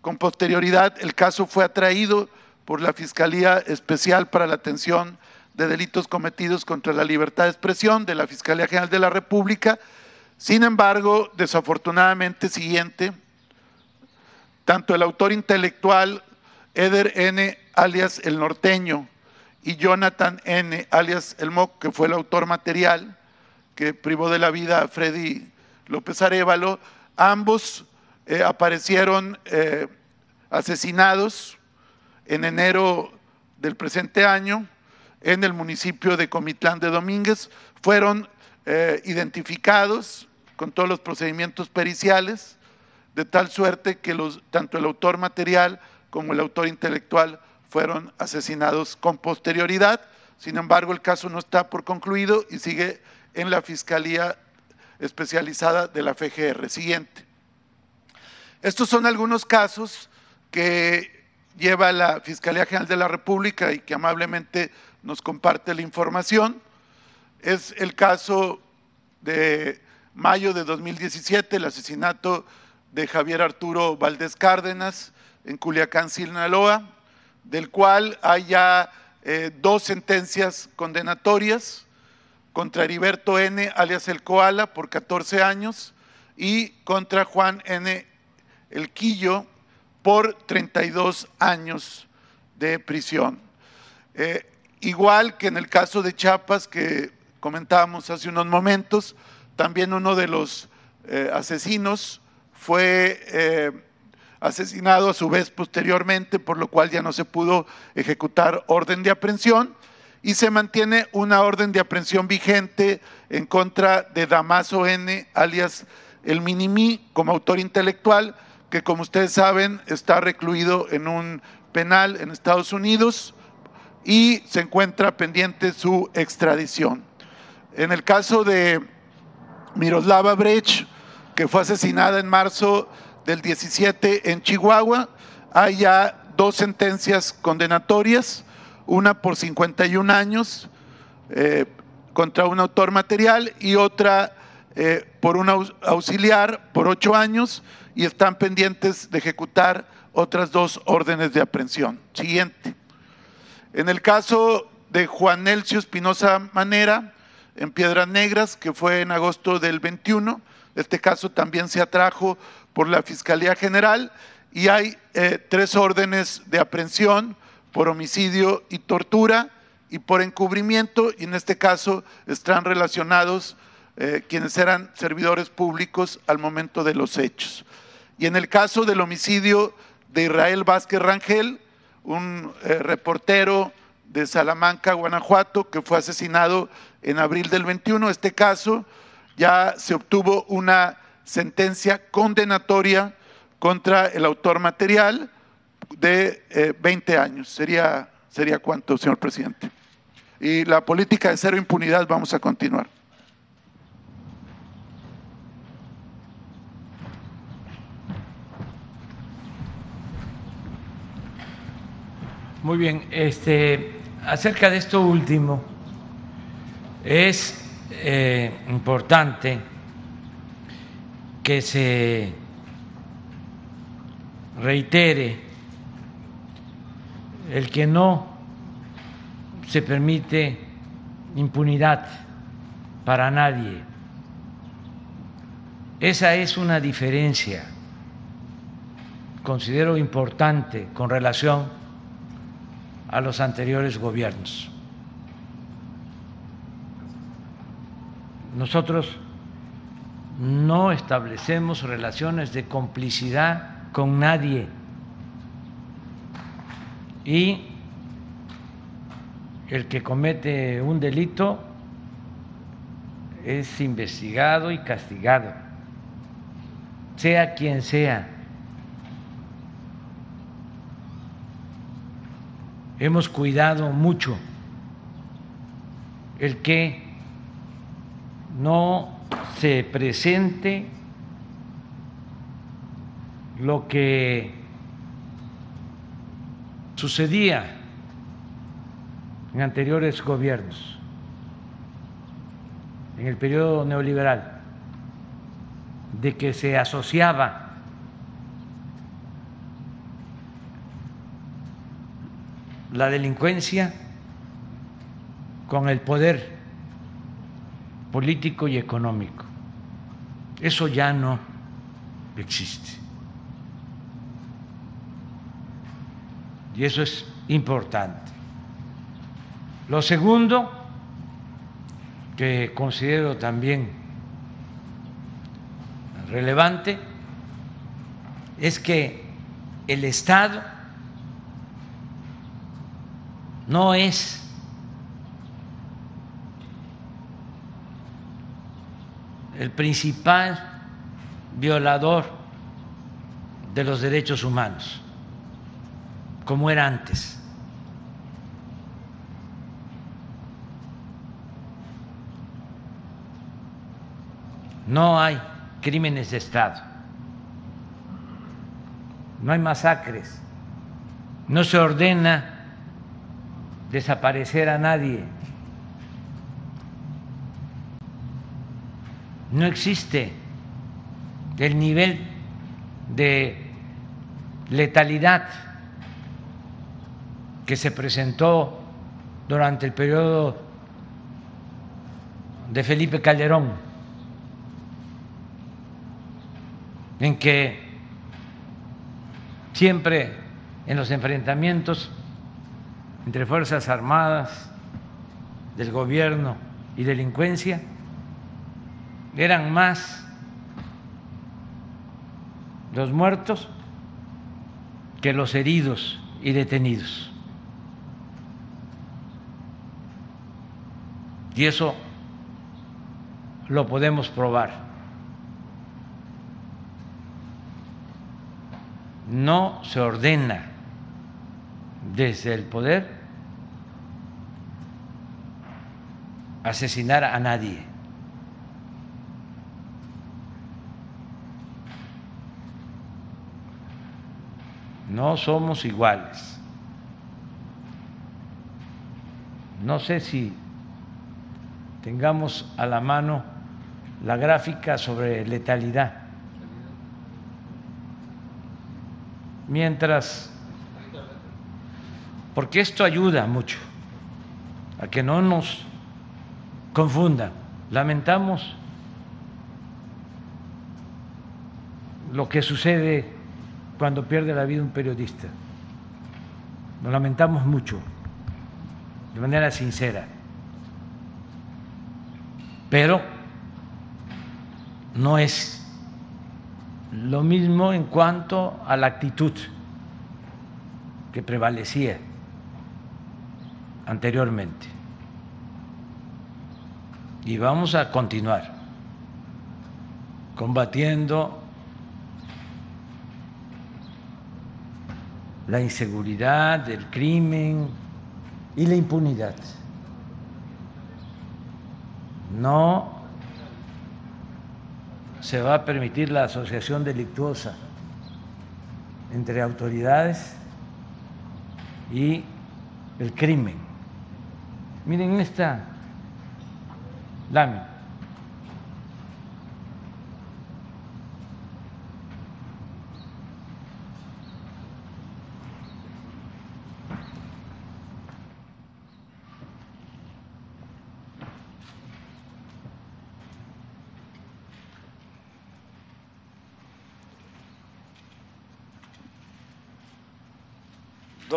Speaker 6: con posterioridad el caso fue atraído por la Fiscalía Especial para la Atención de delitos cometidos contra la libertad de expresión de la Fiscalía General de la República. Sin embargo, desafortunadamente, siguiente, tanto el autor intelectual Eder N., alias el norteño, y Jonathan N., alias el Moc, que fue el autor material, que privó de la vida a Freddy López Arevalo, ambos eh, aparecieron eh, asesinados en enero del presente año en el municipio de Comitlán de Domínguez. Fueron eh, identificados con todos los procedimientos periciales, de tal suerte que los, tanto el autor material como el autor intelectual fueron asesinados con posterioridad. Sin embargo, el caso no está por concluido y sigue en la Fiscalía Especializada de la FGR. Siguiente. Estos son algunos casos que lleva la Fiscalía General de la República y que amablemente nos comparte la información. Es el caso de mayo de 2017, el asesinato de Javier Arturo Valdés Cárdenas en Culiacán, Sinaloa, del cual hay ya eh, dos sentencias condenatorias contra Heriberto N., alias El Koala, por 14 años, y contra Juan N. El Quillo por 32 años de prisión. Eh, igual que en el caso de Chiapas que comentábamos hace unos momentos, también uno de los eh, asesinos fue eh, asesinado a su vez posteriormente, por lo cual ya no se pudo ejecutar orden de aprehensión. Y se mantiene una orden de aprehensión vigente en contra de Damaso N., alias el Minimi, como autor intelectual, que como ustedes saben está recluido en un penal en Estados Unidos y se encuentra pendiente su extradición. En el caso de Miroslava Brecht, que fue asesinada en marzo del 17 en Chihuahua, hay ya dos sentencias condenatorias, una por 51 años eh, contra un autor material y otra eh, por un auxiliar por ocho años y están pendientes de ejecutar otras dos órdenes de aprehensión. Siguiente. En el caso de Juan Nelcio Espinosa Manera, en Piedras Negras, que fue en agosto del 21, este caso también se atrajo por la Fiscalía General y hay eh, tres órdenes de aprehensión por homicidio y tortura y por encubrimiento, y en este caso están relacionados eh, quienes eran servidores públicos al momento de los hechos. Y en el caso del homicidio de Israel Vázquez Rangel, un eh, reportero de Salamanca, Guanajuato, que fue asesinado en abril del 21, este caso ya se obtuvo una sentencia condenatoria contra el autor material de 20 eh, años. ¿Sería, ¿Sería cuánto, señor presidente? Y la política de cero impunidad vamos a continuar.
Speaker 1: Muy bien, este, acerca de esto último, es eh, importante que se reitere el que no se permite impunidad para nadie. Esa es una diferencia, considero importante con relación a los anteriores gobiernos. Nosotros no establecemos relaciones de complicidad con nadie y el que comete un delito es investigado y castigado, sea quien sea. Hemos cuidado mucho el que no se presente lo que sucedía en anteriores gobiernos, en el periodo neoliberal, de que se asociaba la delincuencia con el poder político y económico. Eso ya no existe. Y eso es importante. Lo segundo, que considero también relevante, es que el Estado no es el principal violador de los derechos humanos, como era antes. No hay crímenes de Estado, no hay masacres, no se ordena desaparecer a nadie. no existe el nivel de letalidad que se presentó durante el periodo de Felipe Calderón, en que siempre en los enfrentamientos entre Fuerzas Armadas, del gobierno y delincuencia, eran más los muertos que los heridos y detenidos. Y eso lo podemos probar. No se ordena desde el poder asesinar a nadie. No somos iguales. No sé si tengamos a la mano la gráfica sobre letalidad. Mientras, porque esto ayuda mucho a que no nos confundan. Lamentamos lo que sucede cuando pierde la vida un periodista. Lo lamentamos mucho, de manera sincera. Pero no es lo mismo en cuanto a la actitud que prevalecía anteriormente. Y vamos a continuar combatiendo la inseguridad, el crimen y la impunidad. No se va a permitir la asociación delictuosa entre autoridades y el crimen. Miren esta lámina.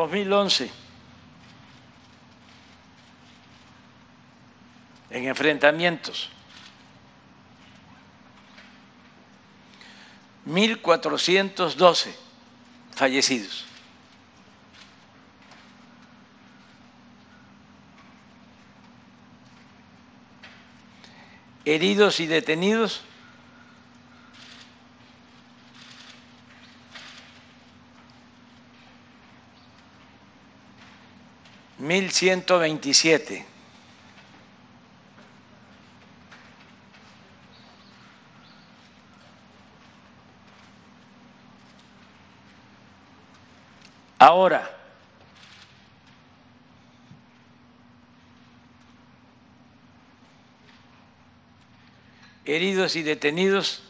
Speaker 1: Dos mil once. en enfrentamientos. 1.412 fallecidos. Heridos y detenidos. Mil ciento veintisiete. Ahora, heridos y detenidos,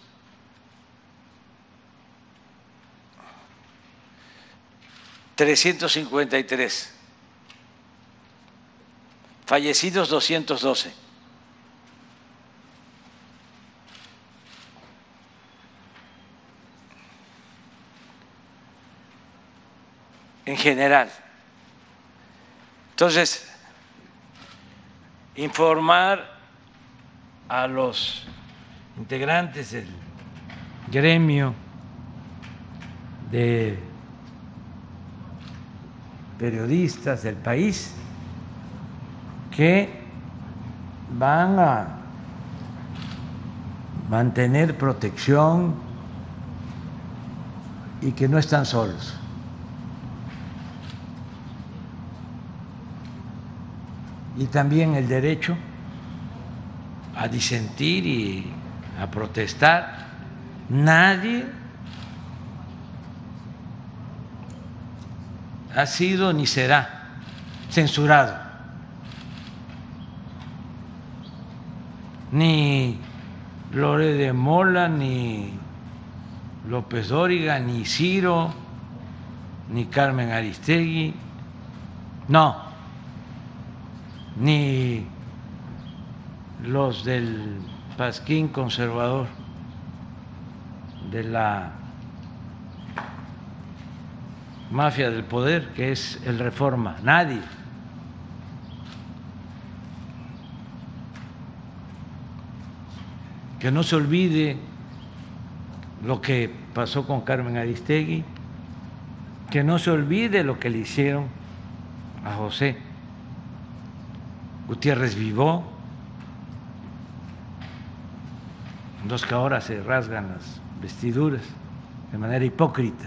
Speaker 1: trescientos cincuenta y tres, fallecidos doscientos doce. en general. Entonces, informar a los integrantes del gremio de periodistas del país que van a mantener protección y que no están solos. y también el derecho a disentir y a protestar. Nadie ha sido ni será censurado. Ni Lore de Mola, ni López Dóriga, ni Ciro, ni Carmen Aristegui. No ni los del pasquín conservador de la mafia del poder, que es el reforma, nadie. que no se olvide lo que pasó con Carmen Aristegui, que no se olvide lo que le hicieron a José Gutiérrez Vivó, los que ahora se rasgan las vestiduras de manera hipócrita.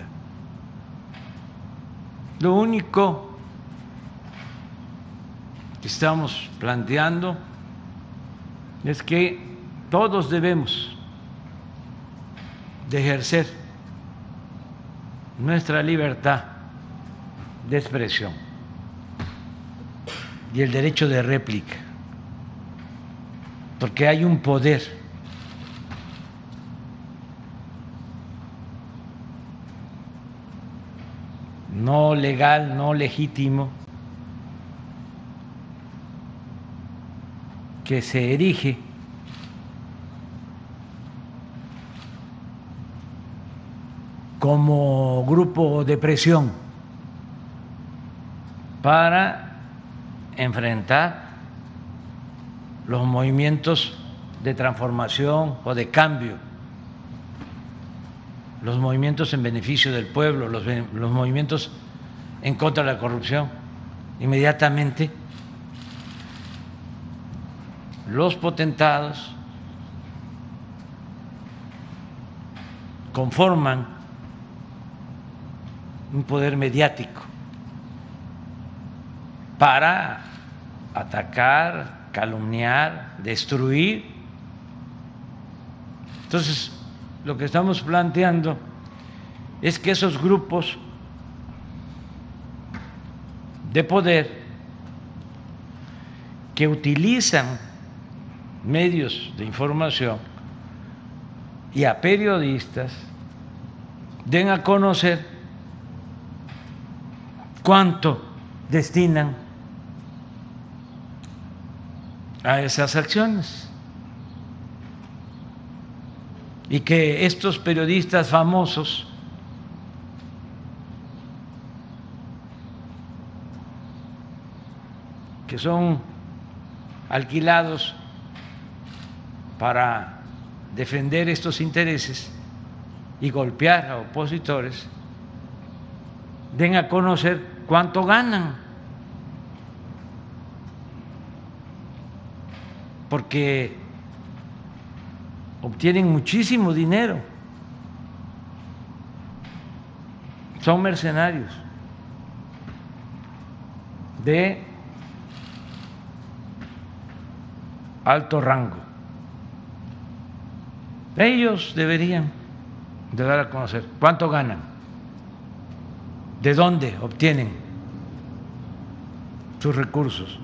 Speaker 1: Lo único que estamos planteando es que todos debemos de ejercer nuestra libertad de expresión y el derecho de réplica, porque hay un poder no legal, no legítimo, que se erige como grupo de presión para enfrentar los movimientos de transformación o de cambio, los movimientos en beneficio del pueblo, los, movimientos en contra de la corrupción. Inmediatamente los potentados conforman un poder mediático para atacar, calumniar, destruir. Entonces, lo que estamos planteando es que esos grupos de poder que utilizan medios de información y a periodistas den a conocer cuánto destinan a esas acciones. Y que estos periodistas famosos que son alquilados para defender estos intereses y golpear a opositores, den a conocer cuánto ganan. Porque obtienen muchísimo dinero. Son mercenarios de alto rango. Ellos deberían de dar a conocer cuánto ganan. ¿De dónde obtienen sus recursos?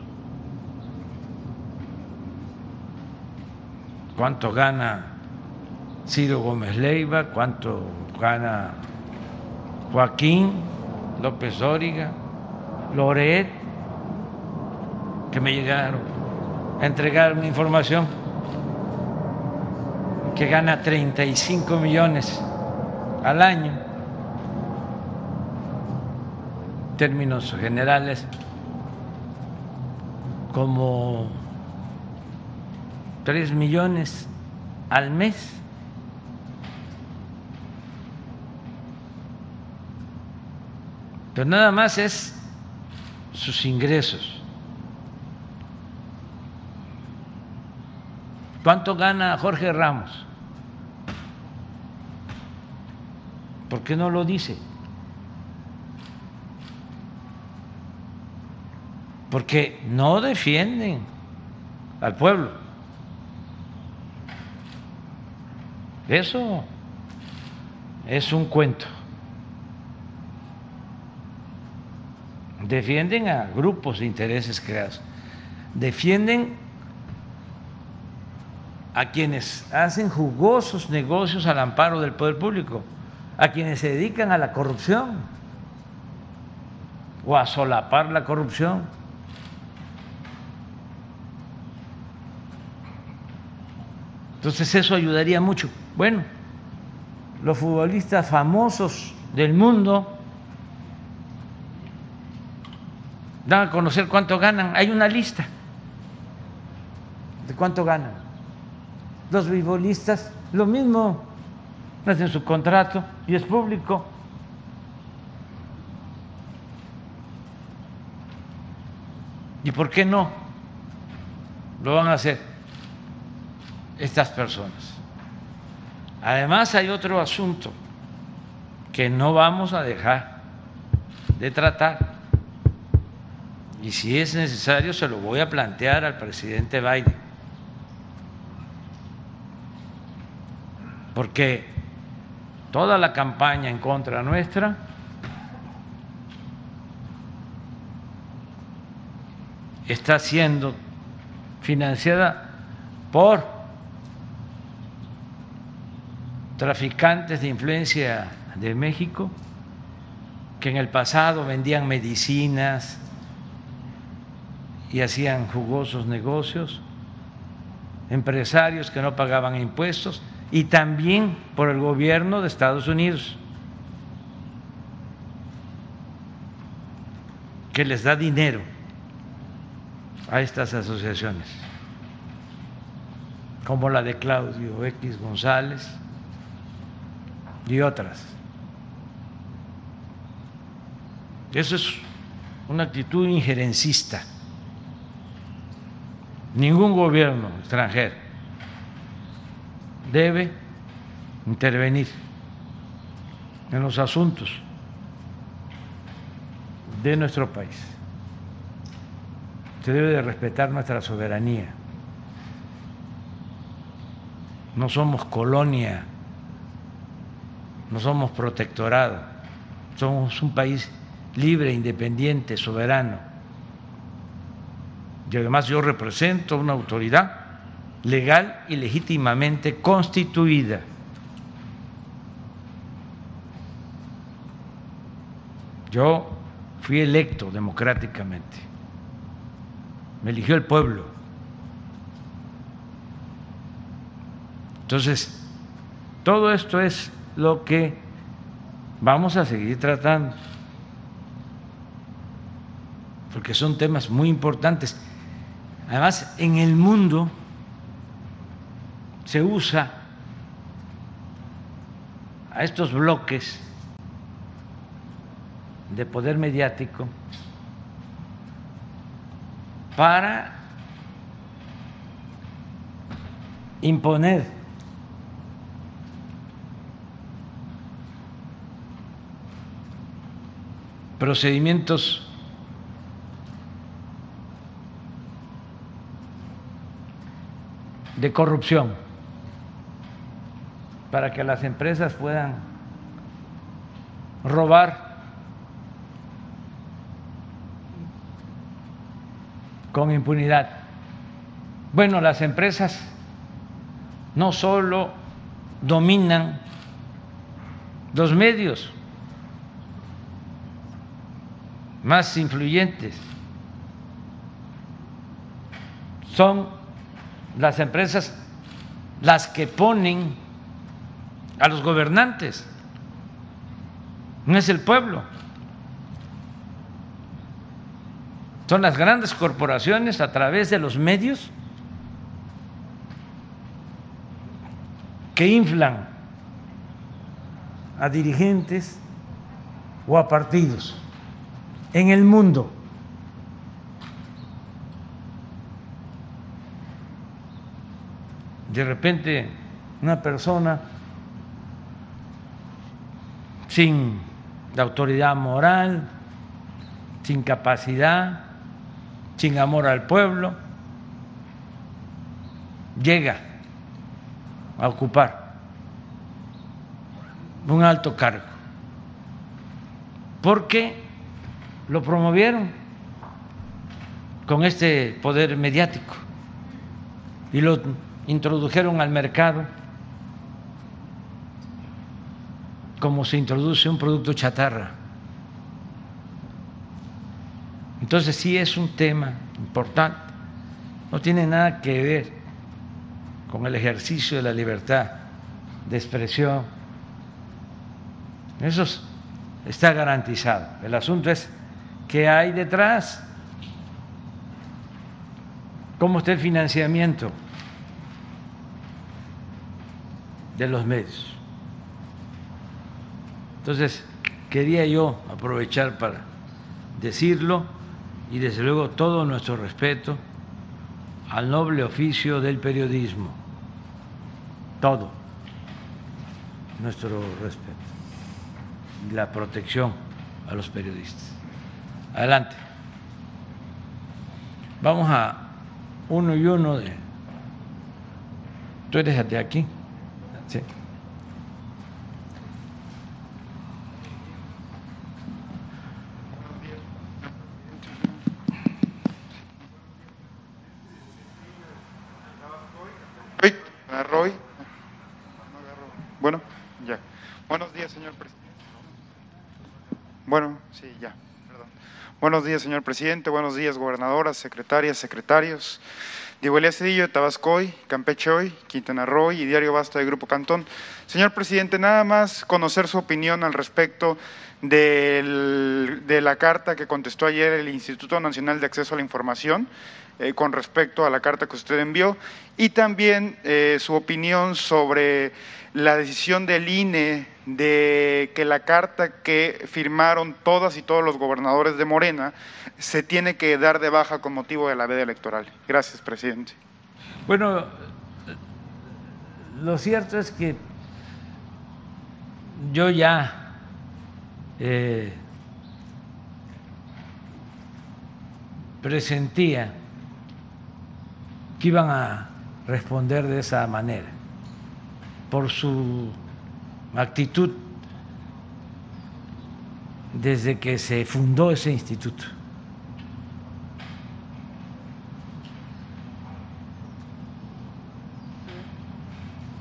Speaker 1: ¿Cuánto gana Ciro Gómez Leiva? ¿Cuánto gana Joaquín López Óriga? Loret, que me llegaron a entregar mi información, que gana 35 millones al año. Términos generales como tres millones al mes. Pero nada más es sus ingresos. ¿Cuánto gana Jorge Ramos? ¿Por qué no lo dice? Porque no defienden al pueblo. Eso es un cuento. Defienden a grupos de intereses creados. Defienden a quienes hacen jugosos negocios al amparo del poder público, a quienes se dedican a la corrupción o a solapar la corrupción. Entonces eso ayudaría mucho. Bueno, los futbolistas famosos del mundo dan a conocer cuánto ganan. Hay una lista de cuánto ganan. Los futbolistas, lo mismo, hacen su contrato y es público. ¿Y por qué no lo van a hacer? Estas personas. Además hay otro asunto que no vamos a dejar de tratar y si es necesario se lo voy a plantear al presidente Biden. Porque toda la campaña en contra nuestra está siendo financiada por traficantes de influencia de México que en el pasado vendían medicinas y hacían jugosos negocios, empresarios que no pagaban impuestos y también por el gobierno de Estados Unidos, que les da dinero a estas asociaciones, como la de Claudio X González y otras. Eso es una actitud injerencista. Ningún gobierno extranjero debe intervenir en los asuntos de nuestro país. Se debe de respetar nuestra soberanía. No somos colonia no somos protectorado, somos un país libre, independiente, soberano. Y además yo represento una autoridad legal y legítimamente constituida. Yo fui electo democráticamente, me eligió el pueblo. Entonces, todo esto es lo que vamos a seguir tratando, porque son temas muy importantes. Además, en el mundo se usa a estos bloques de poder mediático para imponer procedimientos de corrupción para que las empresas puedan robar con impunidad. Bueno, las empresas no solo dominan los medios, más influyentes. Son las empresas las que ponen a los gobernantes, no es el pueblo. Son las grandes corporaciones a través de los medios que inflan a dirigentes o a partidos en el mundo. De repente una persona sin la autoridad moral, sin capacidad, sin amor al pueblo, llega a ocupar un alto cargo. Porque lo promovieron con este poder mediático y lo introdujeron al mercado como se introduce un producto chatarra. Entonces sí es un tema importante, no tiene nada que ver con el ejercicio de la libertad de expresión. Eso está garantizado. El asunto es ¿Qué hay detrás? ¿Cómo está el financiamiento de los medios? Entonces, quería yo aprovechar para decirlo y desde luego todo nuestro respeto al noble oficio del periodismo. Todo. nuestro respeto y la protección a los periodistas. Adelante. Vamos a uno y uno de... ¿Tú eres de aquí? Sí.
Speaker 7: Roy. Bueno, ya. Buenos días, señor presidente. Bueno, sí, ya. Buenos días, señor presidente. Buenos días, gobernadoras, secretarias, secretarios. Diego Elías Cedillo Tabascoy, Campeche Hoy, Quintana Roo y Diario Basta de Grupo Cantón. Señor presidente, nada más conocer su opinión al respecto de la carta que contestó ayer el Instituto Nacional de Acceso a la Información eh, con respecto a la carta que usted envió y también eh, su opinión sobre la decisión del INE de que la carta que firmaron todas y todos los gobernadores de Morena se tiene que dar de baja con motivo de la veda electoral. Gracias, presidente.
Speaker 1: Bueno, lo cierto es que yo ya eh, presentía que iban a responder de esa manera por su actitud desde que se fundó ese instituto.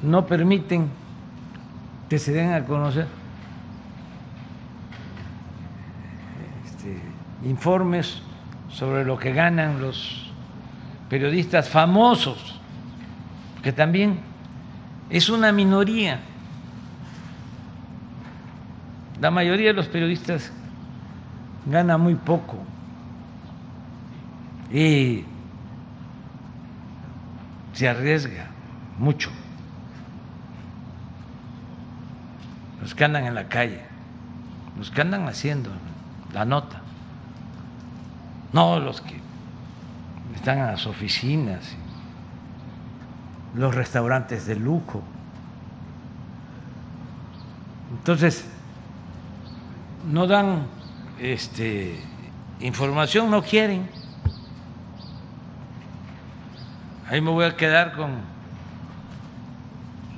Speaker 1: no permiten que se den a conocer este, informes sobre lo que ganan los periodistas famosos, que también es una minoría. La mayoría de los periodistas gana muy poco y se arriesga mucho. los que andan en la calle, los que andan haciendo la nota, no los que están en las oficinas, los restaurantes de lujo. Entonces, no dan este, información, no quieren. Ahí me voy a quedar con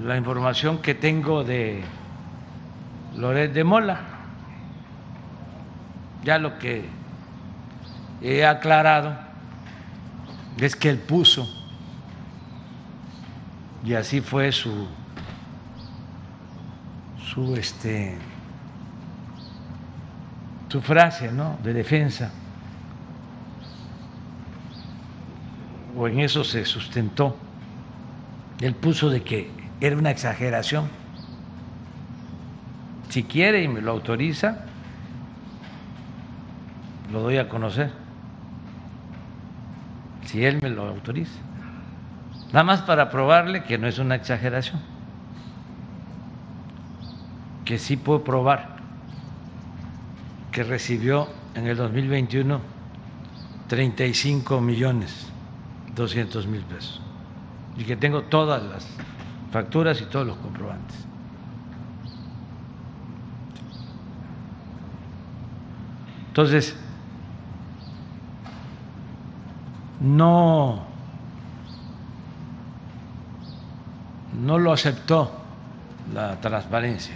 Speaker 1: la información que tengo de Loret de Mola. Ya lo que he aclarado es que él puso, y así fue su, su, este, su frase ¿no? de defensa, o en eso se sustentó. Él puso de que era una exageración si quiere y me lo autoriza, lo doy a conocer. Si él me lo autoriza. Nada más para probarle que no es una exageración. Que sí puedo probar que recibió en el 2021 35 millones 200 mil pesos. Y que tengo todas las facturas y todos los comprobantes. Entonces, no, no lo aceptó la transparencia.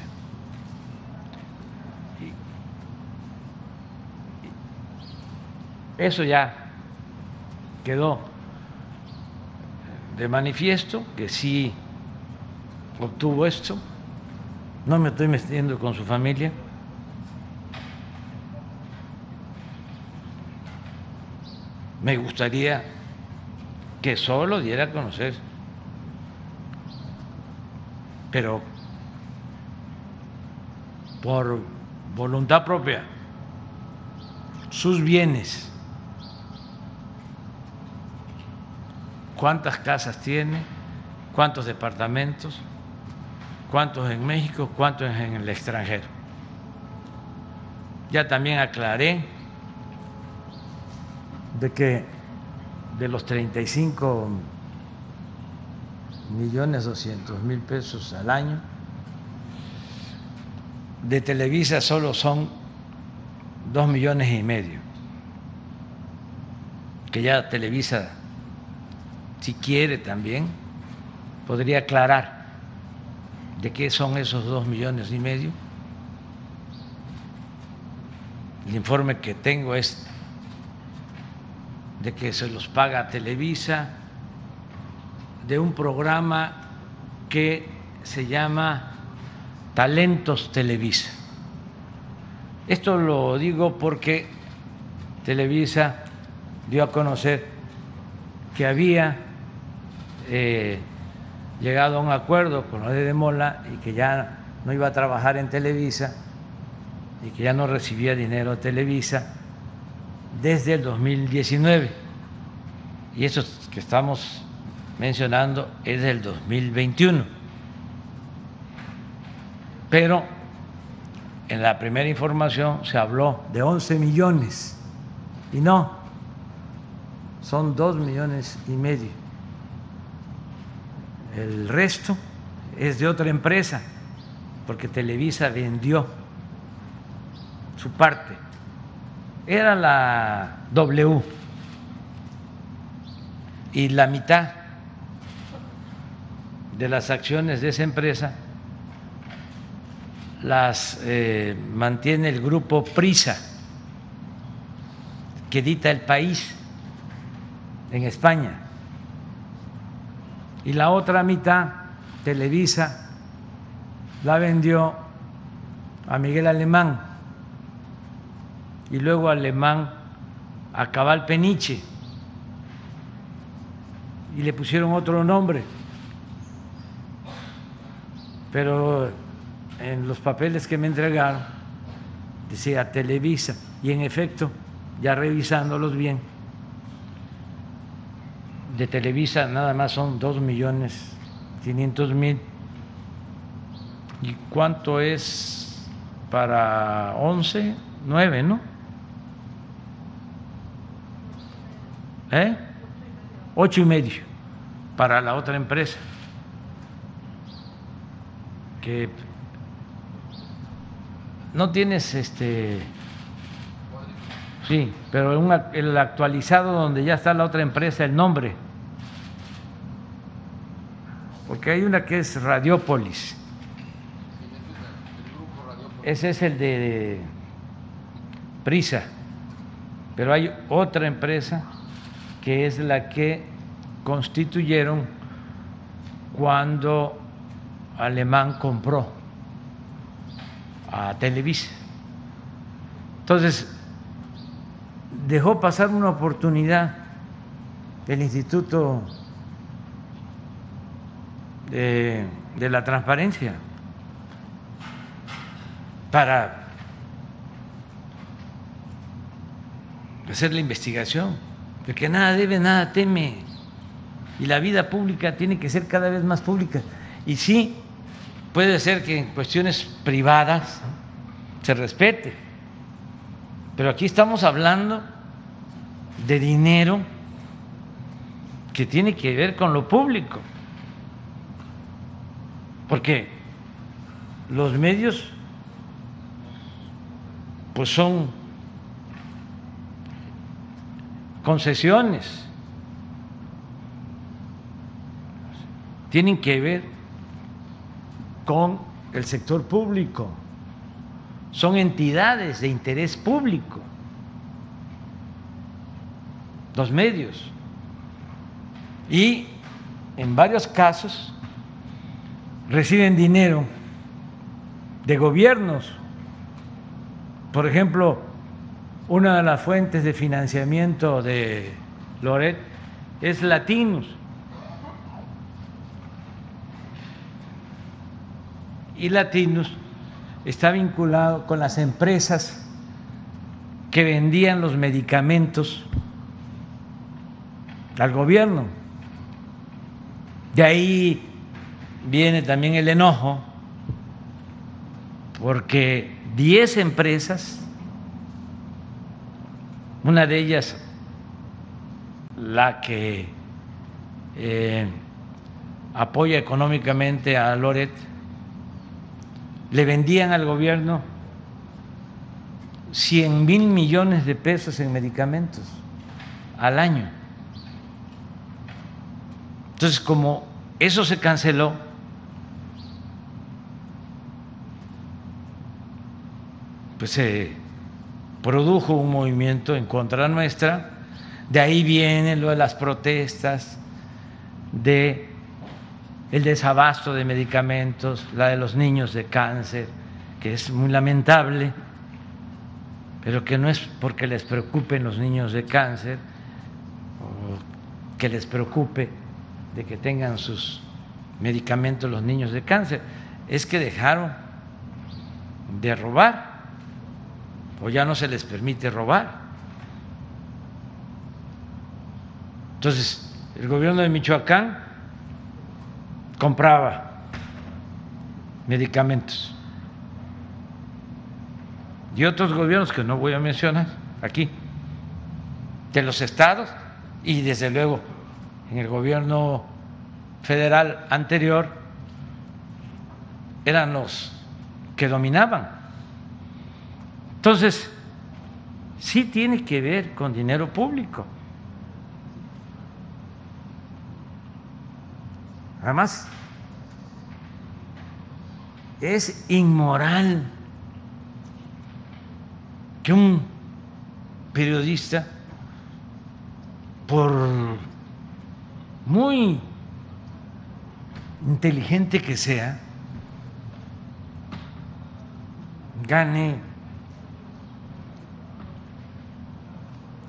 Speaker 1: Eso ya quedó de manifiesto que sí obtuvo esto. No me estoy metiendo con su familia. Me gustaría que solo diera a conocer, pero por voluntad propia, sus bienes, cuántas casas tiene, cuántos departamentos, cuántos en México, cuántos en el extranjero. Ya también aclaré de que de los 35 millones 200 mil pesos al año, de Televisa solo son dos millones y medio, que ya Televisa, si quiere también, podría aclarar de qué son esos dos millones y medio. El informe que tengo es de que se los paga Televisa, de un programa que se llama Talentos Televisa. Esto lo digo porque Televisa dio a conocer que había eh, llegado a un acuerdo con los de Mola y que ya no iba a trabajar en Televisa y que ya no recibía dinero de Televisa desde el 2019. Y eso que estamos mencionando es del 2021. Pero en la primera información se habló de 11 millones y no, son 2 millones y medio. El resto es de otra empresa, porque Televisa vendió su parte. Era la W y la mitad de las acciones de esa empresa las eh, mantiene el grupo Prisa, que edita El País en España. Y la otra mitad, Televisa, la vendió a Miguel Alemán y luego Alemán a Cabal Peniche y le pusieron otro nombre. Pero en los papeles que me entregaron decía Televisa y en efecto, ya revisándolos bien, de Televisa nada más son dos millones quinientos mil. ¿Y cuánto es para 11? 9, ¿no? ¿Eh? Ocho y medio para la otra empresa. Que no tienes este sí pero el actualizado donde ya está la otra empresa el nombre. Porque hay una que es Radiopolis ese es el de Prisa. Pero hay otra empresa que es la que constituyeron cuando Alemán compró a Televisa. Entonces, dejó pasar una oportunidad el Instituto de, de la Transparencia para hacer la investigación, porque nada debe, nada teme, y la vida pública tiene que ser cada vez más pública. Y sí, puede ser que en cuestiones privadas se respete, pero aquí estamos hablando de dinero que tiene que ver con lo público, porque los medios pues son concesiones, tienen que ver con el sector público, son entidades de interés público, los medios. Y en varios casos reciben dinero de gobiernos. Por ejemplo, una de las fuentes de financiamiento de Loret es Latinos y Latinos está vinculado con las empresas que vendían los medicamentos al gobierno. De ahí viene también el enojo, porque 10 empresas, una de ellas la que eh, apoya económicamente a Loret, le vendían al gobierno 100 mil millones de pesos en medicamentos al año. Entonces, como eso se canceló, pues se produjo un movimiento en contra nuestra, de ahí viene lo de las protestas, de el desabasto de medicamentos, la de los niños de cáncer, que es muy lamentable, pero que no es porque les preocupen los niños de cáncer o que les preocupe de que tengan sus medicamentos los niños de cáncer, es que dejaron de robar o ya no se les permite robar. Entonces, el gobierno de Michoacán compraba medicamentos y otros gobiernos que no voy a mencionar aquí, de los estados y desde luego en el gobierno federal anterior eran los que dominaban. Entonces, sí tiene que ver con dinero público. Además, es inmoral que un periodista, por muy inteligente que sea, gane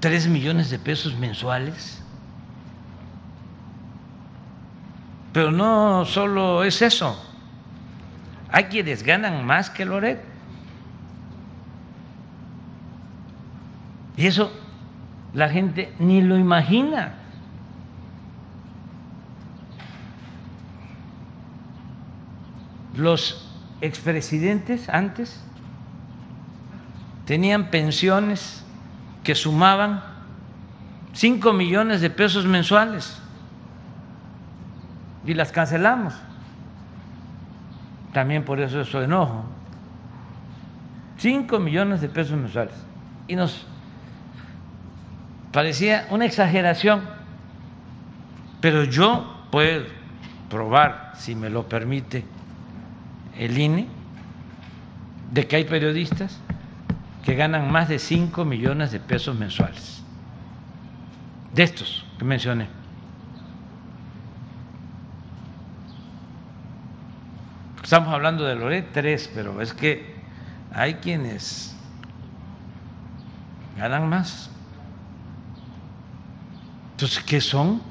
Speaker 1: tres millones de pesos mensuales. Pero no solo es eso. Hay quienes ganan más que Loret. Y eso la gente ni lo imagina. Los expresidentes antes tenían pensiones que sumaban 5 millones de pesos mensuales y las cancelamos. También por eso eso enojo. 5 millones de pesos mensuales. Y nos parecía una exageración, pero yo puedo probar, si me lo permite el INE, de que hay periodistas que ganan más de 5 millones de pesos mensuales. De estos que mencioné. Estamos hablando de Loret, tres, pero es que hay quienes ganan más. Entonces, ¿qué son?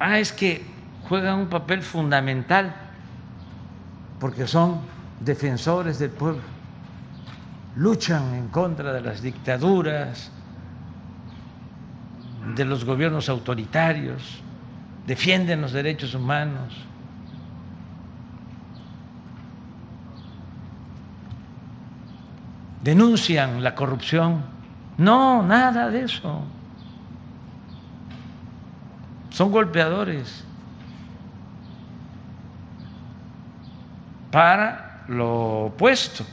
Speaker 1: Ah, es que juegan un papel fundamental porque son defensores del pueblo, luchan en contra de las dictaduras, de los gobiernos autoritarios, defienden los derechos humanos. denuncian la corrupción. No, nada de eso. Son golpeadores para lo opuesto,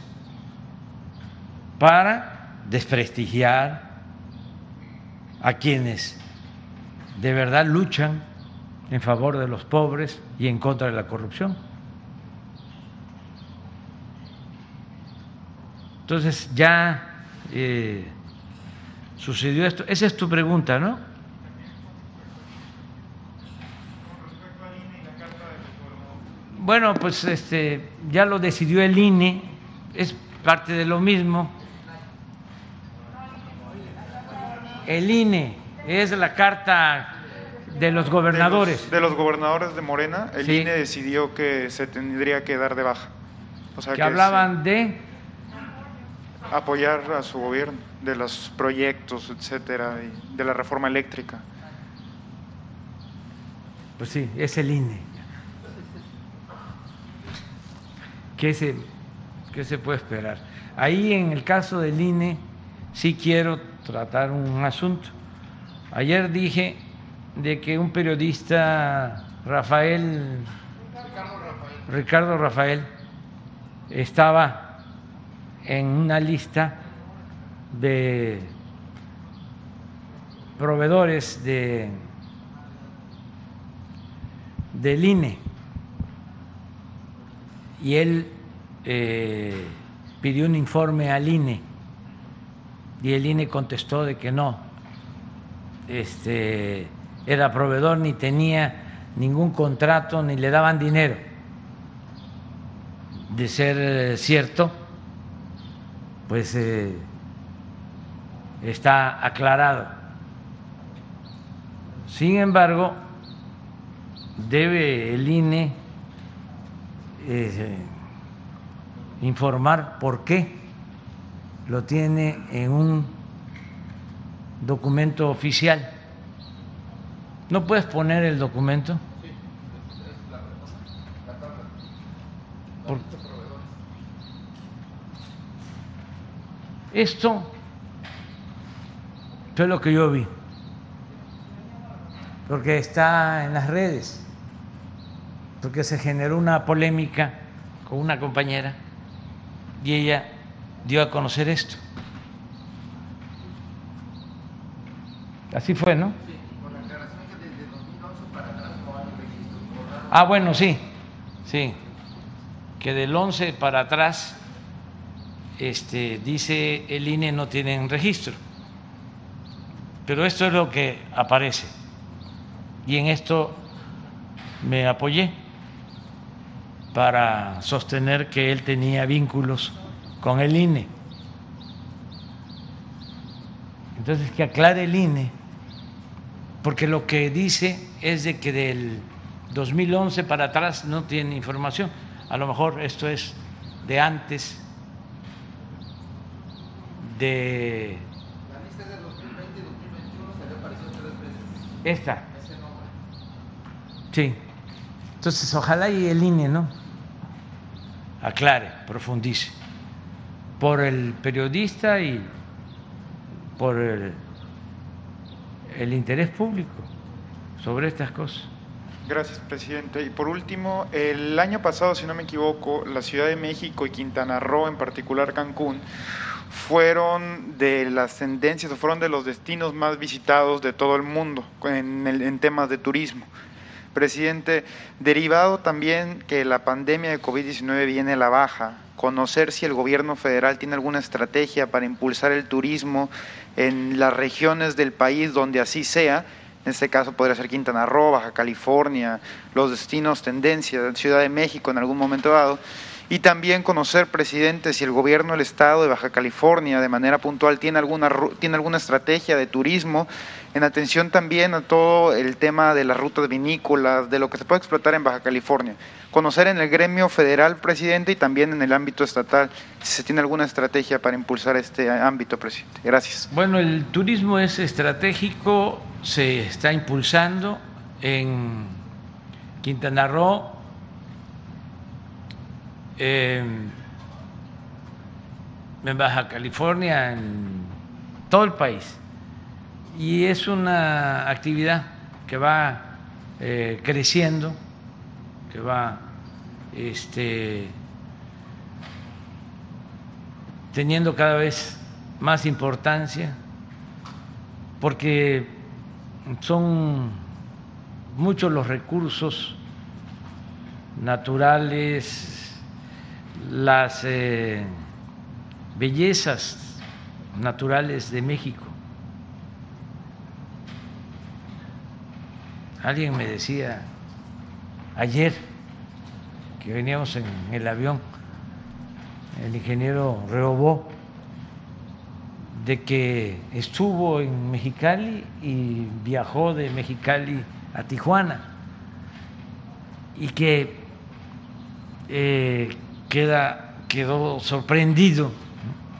Speaker 1: para desprestigiar a quienes de verdad luchan en favor de los pobres y en contra de la corrupción. Entonces ya eh, sucedió esto. Esa es tu pregunta, ¿no? Bueno, pues este, ya lo decidió el INE, es parte de lo mismo. El INE es la carta de los gobernadores.
Speaker 7: De los, gobernadores de Morena, el INE decidió que se tendría que dar de baja.
Speaker 1: O sea, que, hablaban de
Speaker 7: apoyar a su gobierno, de los proyectos, etcétera, de la reforma eléctrica.
Speaker 1: Pues sí, es el INE. ¿Qué se, qué se puede esperar? Ahí en el caso del INE sí quiero tratar un asunto. Ayer dije de que un periodista, Rafael, Ricardo Rafael estaba en una lista de proveedores de, del INE y él eh, pidió un informe al INE y el INE contestó de que no, este, era proveedor ni tenía ningún contrato ni le daban dinero. De ser eh, cierto, pues eh, está aclarado. Sin embargo, debe el INE eh, informar por qué lo tiene en un documento oficial. ¿No puedes poner el documento? Esto fue lo que yo vi, porque está en las redes, porque se generó una polémica con una compañera y ella dio a conocer esto. Así fue, ¿no? Ah, bueno, sí, sí, que del 11 para atrás este, dice el INE no tienen registro. Pero esto es lo que aparece. Y en esto me apoyé para sostener que él tenía vínculos con el INE. Entonces, que aclare el INE, porque lo que dice es de que del 2011 para atrás no tiene información. A lo mejor esto es de antes de... La lista de 2020 y 2021 se apareció tres veces. Esta. Sí. Entonces, ojalá y el INE, ¿no? Aclare, profundice. Por el periodista y por el, el interés público sobre estas cosas.
Speaker 7: Gracias, presidente. Y por último, el año pasado, si no me equivoco, la Ciudad de México y Quintana Roo, en particular Cancún, fueron de las tendencias o fueron de los destinos más visitados de todo el mundo en, en temas de turismo. Presidente, derivado también que la pandemia de COVID-19 viene a la baja, conocer si el gobierno federal tiene alguna estrategia para impulsar el turismo en las regiones del país donde así sea, en este caso podría ser Quintana Roo, Baja California, los destinos tendencia, Ciudad de México en algún momento dado, y también conocer, presidente, si el gobierno del estado de Baja California de manera puntual tiene alguna, tiene alguna estrategia de turismo en atención también a todo el tema de las rutas vinícolas, de lo que se puede explotar en Baja California. Conocer en el gremio federal, presidente, y también en el ámbito estatal, si se tiene alguna estrategia para impulsar este ámbito, presidente. Gracias.
Speaker 1: Bueno, el turismo es estratégico, se está impulsando en Quintana Roo en Baja California, en todo el país. Y es una actividad que va eh, creciendo, que va este, teniendo cada vez más importancia, porque son muchos los recursos naturales, las eh, bellezas naturales de México. Alguien me decía ayer que veníamos en el avión, el ingeniero Reobó, de que estuvo en Mexicali y viajó de Mexicali a Tijuana y que eh, queda, quedó sorprendido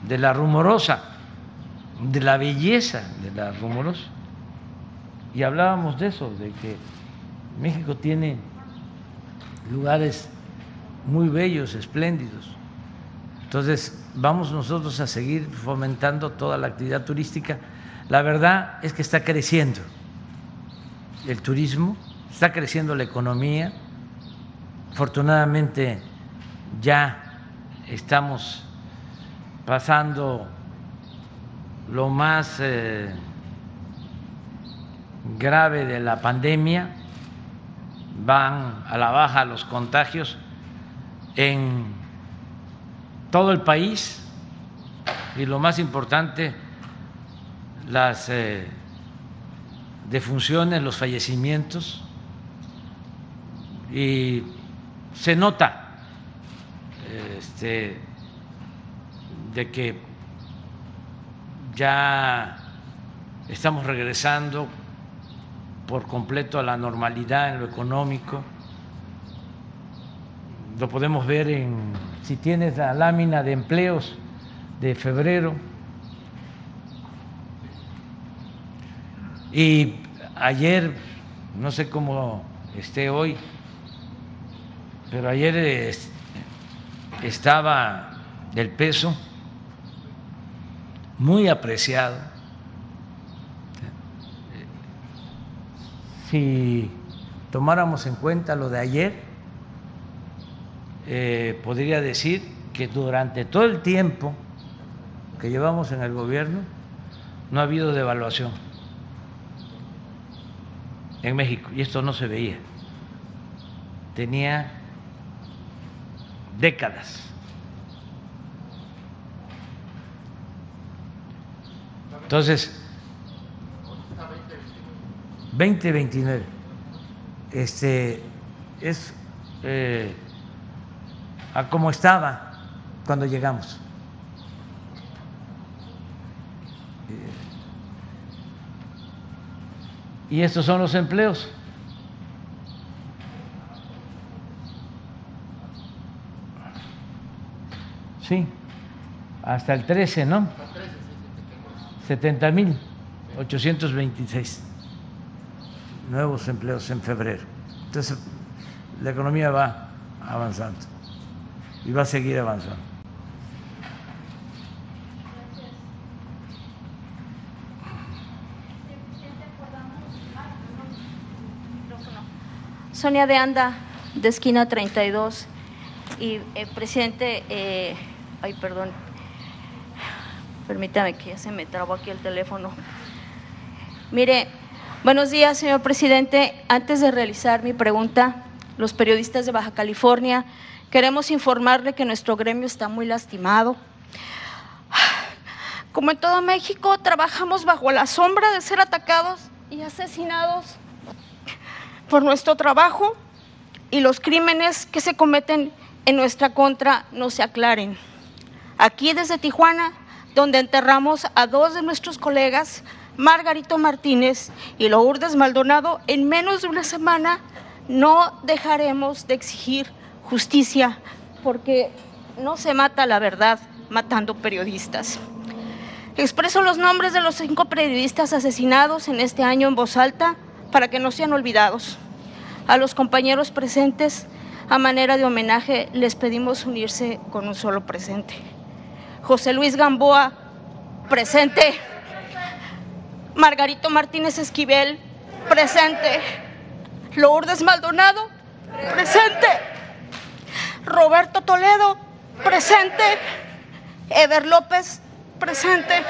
Speaker 1: de la rumorosa, de la belleza de la rumorosa. Y hablábamos de eso, de que México tiene lugares muy bellos, espléndidos. Entonces, vamos nosotros a seguir fomentando toda la actividad turística. La verdad es que está creciendo el turismo, está creciendo la economía, afortunadamente ya estamos pasando lo más eh, grave de la pandemia, van a la baja los contagios en todo el país y lo más importante, las eh, defunciones, los fallecimientos. Y se nota este, de que ya estamos regresando por completo a la normalidad en lo económico. Lo podemos ver en, si tienes la lámina de empleos de febrero. Y ayer, no sé cómo esté hoy, pero ayer estaba el peso muy apreciado. Si tomáramos en cuenta lo de ayer, eh, podría decir que durante todo el tiempo que llevamos en el gobierno no ha habido devaluación en México y esto no se veía. Tenía décadas Entonces, 2029 este, es eh, a como estaba cuando llegamos. Y estos son los empleos. Sí, hasta el 13, ¿no? 70 mil 826 nuevos empleos en febrero. Entonces, la economía va avanzando y va a seguir avanzando.
Speaker 8: Sonia de Anda, de esquina 32. Y eh, presidente, eh, ay, perdón, Permítame que ya se me trabó aquí el teléfono. Mire, buenos días, señor presidente. Antes de realizar mi pregunta, los periodistas de Baja California queremos informarle que nuestro gremio está muy lastimado. Como en todo México, trabajamos bajo la sombra de ser atacados y asesinados por nuestro trabajo y los crímenes que se cometen en nuestra contra no se aclaren. Aquí desde Tijuana donde enterramos a dos de nuestros colegas, Margarito Martínez y Lourdes Maldonado, en menos de una semana no dejaremos de exigir justicia porque no se mata la verdad matando periodistas. Expreso los nombres de los cinco periodistas asesinados en este año en voz alta para que no sean olvidados. A los compañeros presentes, a manera de homenaje, les pedimos unirse con un solo presente. José Luis Gamboa, presente. Margarito Martínez Esquivel, presente. Lourdes Maldonado, presente. Roberto Toledo, presente. Ever López, presente.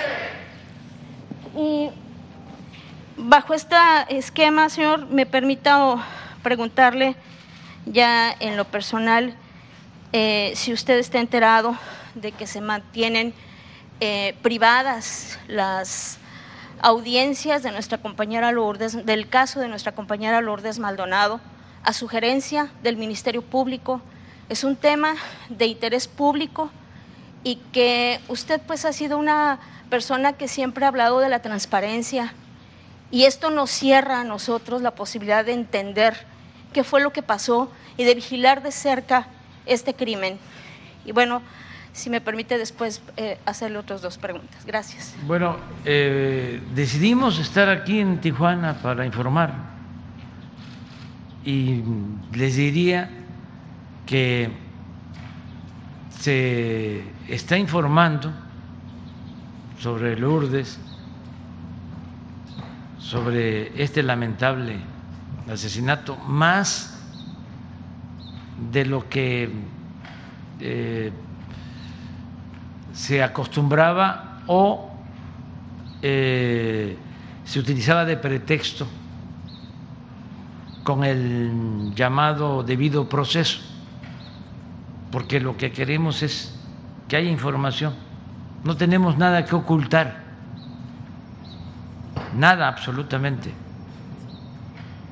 Speaker 8: Y bajo este esquema, señor, me permita preguntarle ya en lo personal eh, si usted está enterado de que se mantienen eh, privadas las audiencias de nuestra compañera Lourdes, del caso de nuestra compañera Lourdes Maldonado, a sugerencia del Ministerio Público. Es un tema de interés público y que usted pues ha sido una persona que siempre ha hablado de la transparencia y esto nos cierra a nosotros la posibilidad de entender qué fue lo que pasó y de vigilar de cerca este crimen. Y bueno, si me permite después eh, hacerle otras dos preguntas. Gracias.
Speaker 1: Bueno, eh, decidimos estar aquí en Tijuana para informar y les diría que se está informando sobre Lourdes, sobre este lamentable asesinato, más de lo que eh, se acostumbraba o eh, se utilizaba de pretexto con el llamado debido proceso, porque lo que queremos es que haya información, no tenemos nada que ocultar, nada absolutamente,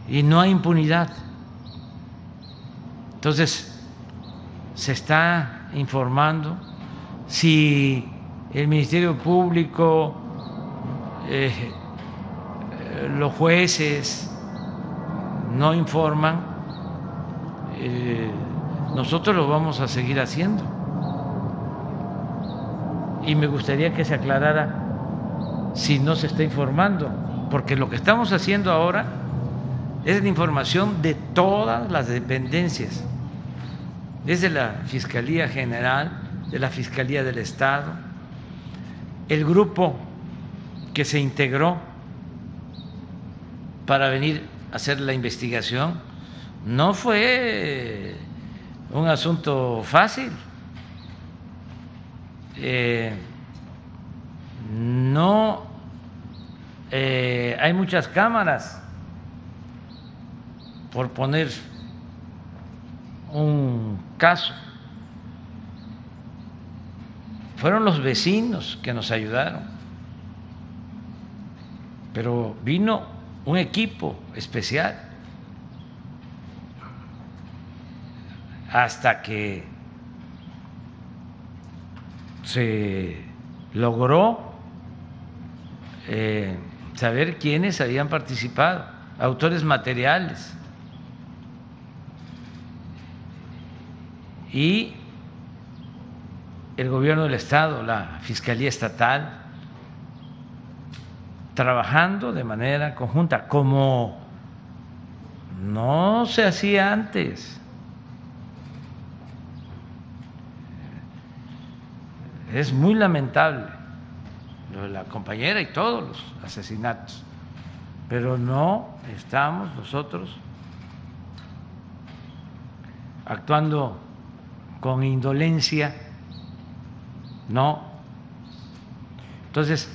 Speaker 1: y no hay impunidad. Entonces, se está informando si el Ministerio Público, eh, los jueces no informan, eh, nosotros lo vamos a seguir haciendo. Y me gustaría que se aclarara si no se está informando, porque lo que estamos haciendo ahora es la información de todas las dependencias, desde la Fiscalía General, de la Fiscalía del Estado, el grupo que se integró para venir a hacer la investigación no fue un asunto fácil. Eh, no eh, hay muchas cámaras, por poner un caso. Fueron los vecinos que nos ayudaron, pero vino un equipo especial hasta que se logró eh, saber quiénes habían participado, autores materiales. Y el gobierno del Estado, la Fiscalía Estatal, trabajando de manera conjunta, como no se hacía antes. Es muy lamentable lo la compañera y todos los asesinatos, pero no estamos nosotros actuando con indolencia no. Entonces,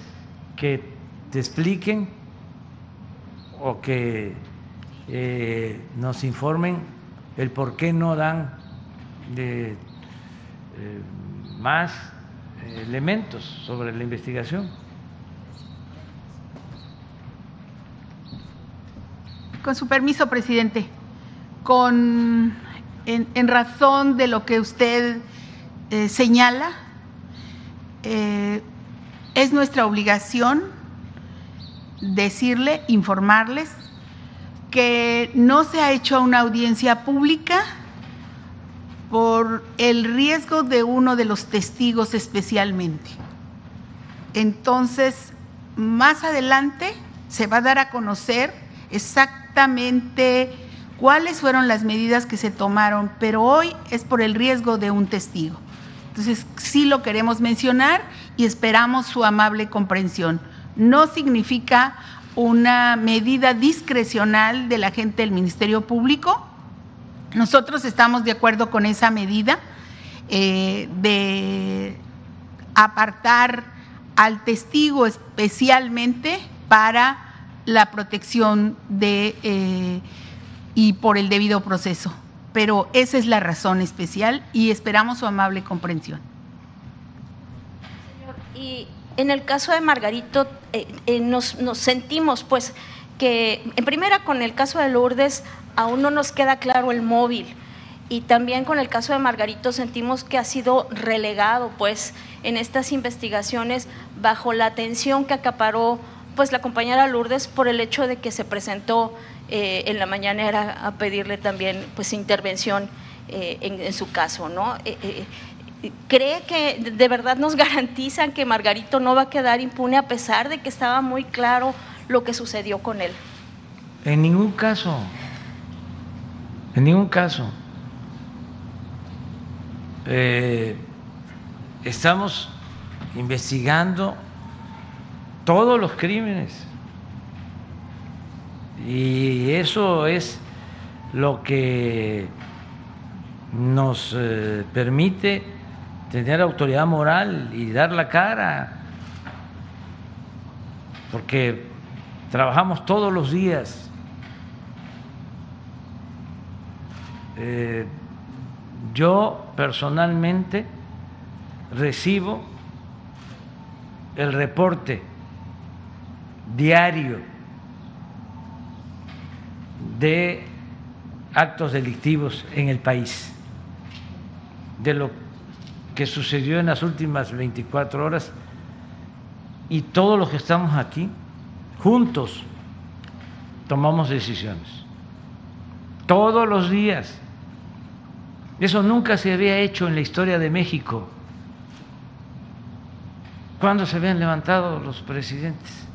Speaker 1: que te expliquen o que eh, nos informen el por qué no dan eh, más elementos sobre la investigación.
Speaker 5: Con su permiso, presidente, con en, razón de lo que usted eh, señala, eh, es nuestra obligación decirle, informarles que no se ha hecho una audiencia pública por el riesgo de uno de los testigos especialmente. Entonces, más adelante se va a dar a conocer exactamente cuáles fueron las medidas que se tomaron, pero hoy es por el riesgo de un testigo. Entonces, sí lo queremos mencionar y esperamos su amable comprensión. No significa una medida discrecional de la gente del Ministerio Público. Nosotros estamos de acuerdo con esa medida eh, de apartar al testigo especialmente para la protección de eh, y por el debido proceso pero esa es la razón especial y esperamos su amable comprensión.
Speaker 8: Y en el caso de Margarito, eh, eh, nos, sentimos pues que, en primera con el caso de Lourdes, aún no nos queda claro el móvil. Y también con el caso de Margarito sentimos que ha sido relegado pues en estas investigaciones bajo la atención que acaparó pues la compañera Lourdes por el hecho de que se presentó eh, en la mañana a pedirle también pues intervención eh, en, su caso, ¿no? Eh, ¿Cree que de verdad nos <laughs> garantizan que Margarito no va a quedar impune a pesar de que estaba muy claro lo que sucedió con él?
Speaker 1: En ningún caso, en ningún caso. estamos investigando todos los crímenes y eso es lo que nos eh, permite tener autoridad moral y dar la cara, porque trabajamos todos los días. Eh, yo personalmente recibo el reporte diario de actos delictivos en el país, de lo que sucedió en las últimas 24 horas y todos los que estamos aquí, juntos, tomamos decisiones. Todos los días. Eso nunca se había hecho en la historia de México. ¿Cuándo se habían levantado los presidentes?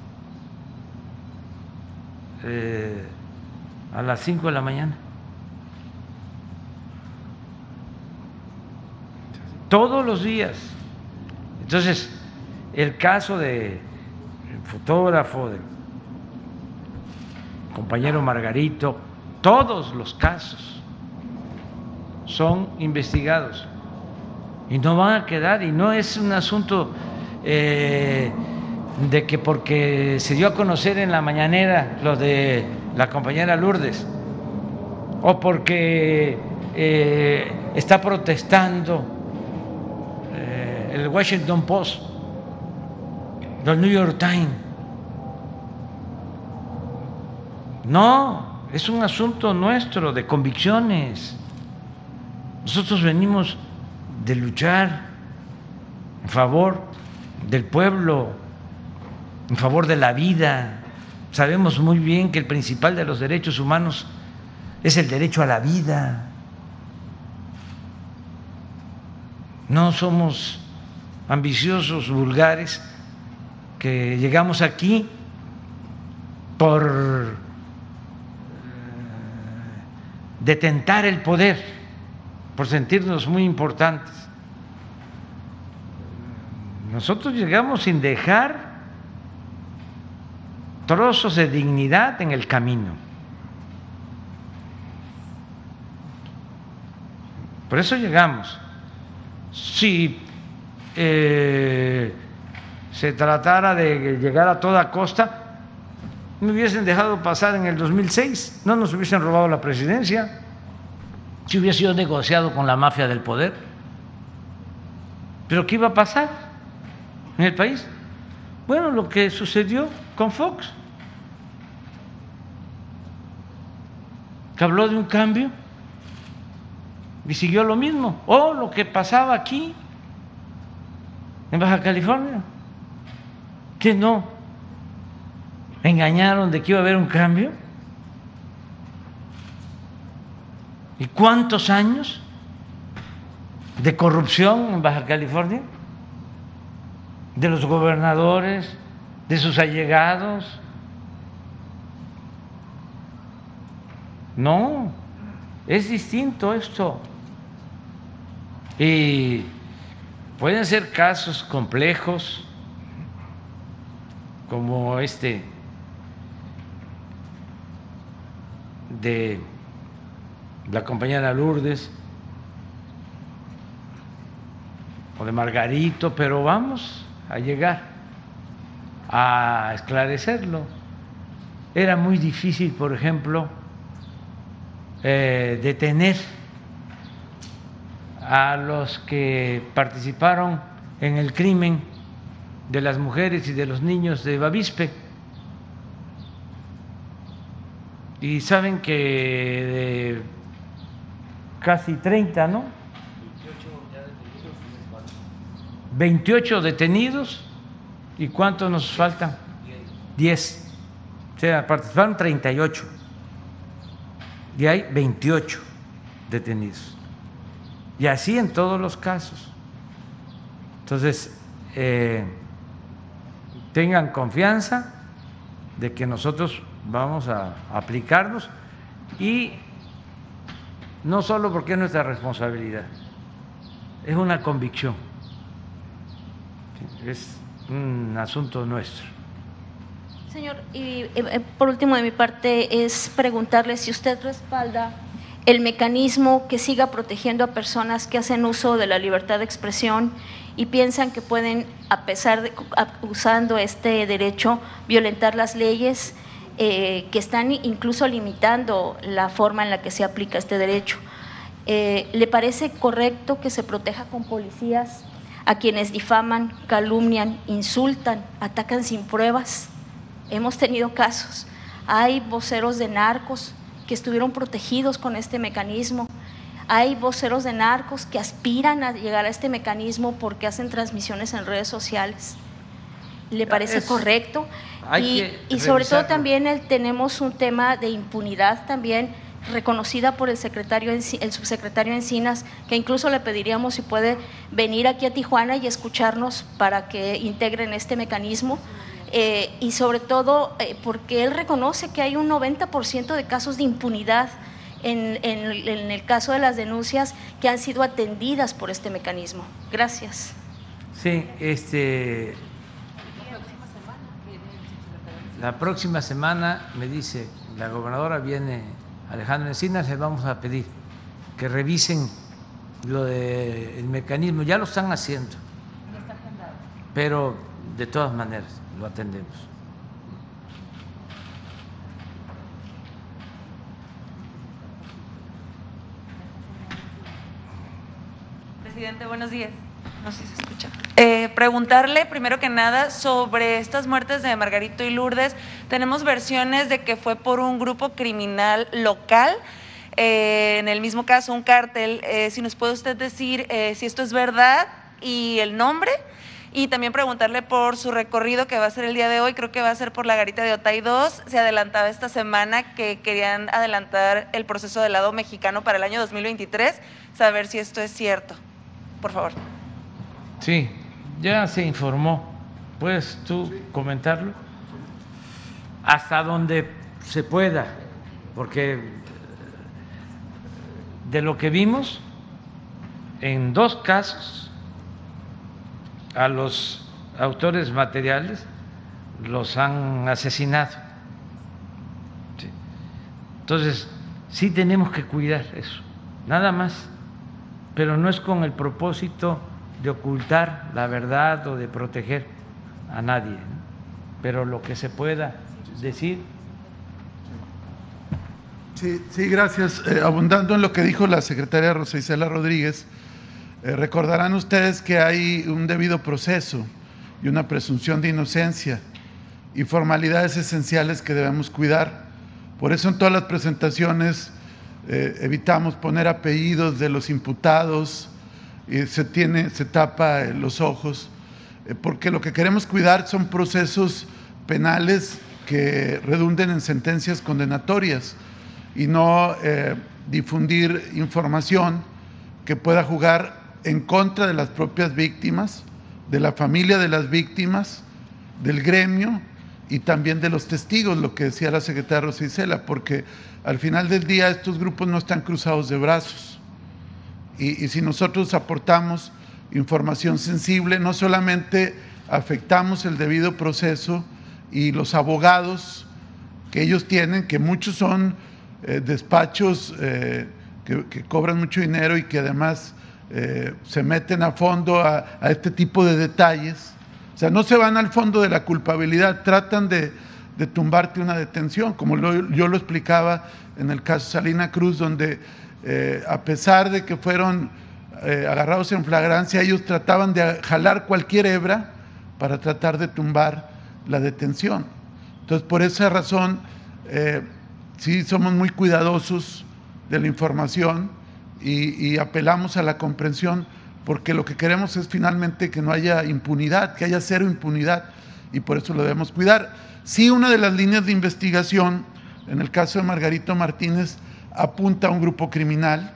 Speaker 1: Eh, a las 5 de la mañana. Todos los días. Entonces, el caso del fotógrafo, del compañero Margarito, todos los casos son investigados y no van a quedar, y no es un asunto eh, de que porque se dio a conocer en la mañanera lo de la compañera Lourdes, o porque eh, está protestando eh, el Washington Post, el New York Times. No, es un asunto nuestro, de convicciones. Nosotros venimos de luchar en favor del pueblo, en favor de la vida. Sabemos muy bien que el principal de los derechos humanos es el derecho a la vida. No somos ambiciosos, vulgares, que llegamos aquí por eh, detentar el poder, por sentirnos muy importantes. Nosotros llegamos sin dejar trozos de dignidad en el camino. Por eso llegamos. Si eh, se tratara de llegar a toda costa, me hubiesen dejado pasar en el 2006, no nos hubiesen robado la presidencia, si hubiera sido negociado con la mafia del poder. Pero ¿qué iba a pasar? en el país? Bueno, lo que sucedió con Fox, que habló de un cambio y siguió lo mismo, o lo que pasaba aquí, en Baja California, que no engañaron de que iba a haber un cambio. ¿Y cuántos años de corrupción en Baja California? de los gobernadores, de sus allegados. No, es distinto esto. Y pueden ser casos complejos como este de la compañera Lourdes o de Margarito, pero vamos a llegar a esclarecerlo. Era muy difícil, por ejemplo, eh, detener a los que participaron en el crimen de las mujeres y de los niños de Bavispe. Y saben que de casi 30, ¿no? 28 detenidos y ¿cuántos nos faltan? 10. O sea, participaron 38 y hay 28 detenidos. Y así en todos los casos. Entonces, eh, tengan confianza de que nosotros vamos a aplicarnos y no solo porque es nuestra responsabilidad, es una convicción es un asunto nuestro.
Speaker 8: Señor, y eh, eh, por último de mi parte es preguntarle si usted respalda el mecanismo que siga protegiendo a personas que hacen uso de la libertad de expresión y piensan que pueden, a pesar de usando este derecho, violentar las leyes eh, que están incluso limitando la forma en la que se aplica este derecho. ¿Le parece correcto que se proteja con policías a quienes difaman, calumnian, insultan, atacan sin pruebas? Hemos tenido casos. Hay voceros de narcos que estuvieron protegidos con este mecanismo. Hay voceros de narcos que aspiran a llegar a este mecanismo porque hacen transmisiones en redes sociales. ¿Le parece correcto? Y, y, sobre todo también el, tenemos un tema de impunidad también reconocida por el secretario, el subsecretario Encinas, que incluso le pediríamos si puede venir aquí a Tijuana y escucharnos para que integren este mecanismo. Eh, y sobre todo eh, porque él reconoce que hay un 90% de casos de impunidad en, el caso de las denuncias que han sido atendidas por este mecanismo. Gracias.
Speaker 1: Sí, este, la próxima semana me dice la gobernadora viene Alejandro Encinas, le vamos a pedir que revisen lo del mecanismo, ya lo están haciendo, pero de todas maneras lo atendemos.
Speaker 9: Presidente, buenos días. No si se escucha. Eh, preguntarle primero que nada sobre estas muertes de Margarito y Lourdes. Tenemos versiones de que fue por un grupo criminal local. Eh, en el mismo caso, un cártel. Eh, si nos puede usted decir si esto es verdad y el nombre y también preguntarle por su recorrido que va a ser el día de hoy, creo que va a ser por la garita de Otay 2. Se adelantaba esta semana que querían adelantar el proceso del lado mexicano para el año 2023, saber si esto es cierto. Por favor.
Speaker 1: Sí, ya se informó. ¿Puedes tú comentarlo? Hasta donde se pueda, porque de lo que vimos, en dos casos a los autores materiales los han asesinado. Entonces, sí tenemos que cuidar eso, nada más, pero no es con el propósito de ocultar la verdad o de proteger a nadie, pero lo que se pueda decir.
Speaker 6: Sí, sí gracias. Eh, abundando en lo que dijo la secretaria Rosa Isela Rodríguez, eh, recordarán ustedes que hay un debido proceso y una presunción de inocencia y formalidades esenciales que debemos cuidar. Por eso en todas las presentaciones eh, evitamos poner apellidos de los imputados y se, tiene, se tapa eh, los ojos, porque lo que queremos cuidar son procesos penales que redunden en sentencias condenatorias y no difundir información que pueda jugar en contra de las propias víctimas, de la familia de las víctimas, del gremio y también de los testigos, lo que decía la secretaria Rosicela, porque al final del día estos grupos no están cruzados de brazos. Y, y si nosotros aportamos información sensible, no solamente afectamos el debido proceso y los abogados que ellos tienen, que muchos son eh, despachos eh, que, que, cobran mucho dinero y que además eh, se meten a fondo a, este tipo de detalles. O sea, no se van al fondo de la culpabilidad, tratan de, tumbarte una detención, como yo lo explicaba en el caso Salina Cruz, donde eh, a pesar de que fueron eh, agarrados en flagrancia, ellos trataban de jalar cualquier hebra para tratar de tumbar la detención. Entonces, por esa razón, sí somos muy cuidadosos de la información y, apelamos a la comprensión porque lo que queremos es finalmente que no haya impunidad, que haya cero impunidad y por eso lo debemos cuidar. Sí, una de las líneas de investigación, en el caso de Margarito Martínez, apunta a un grupo criminal.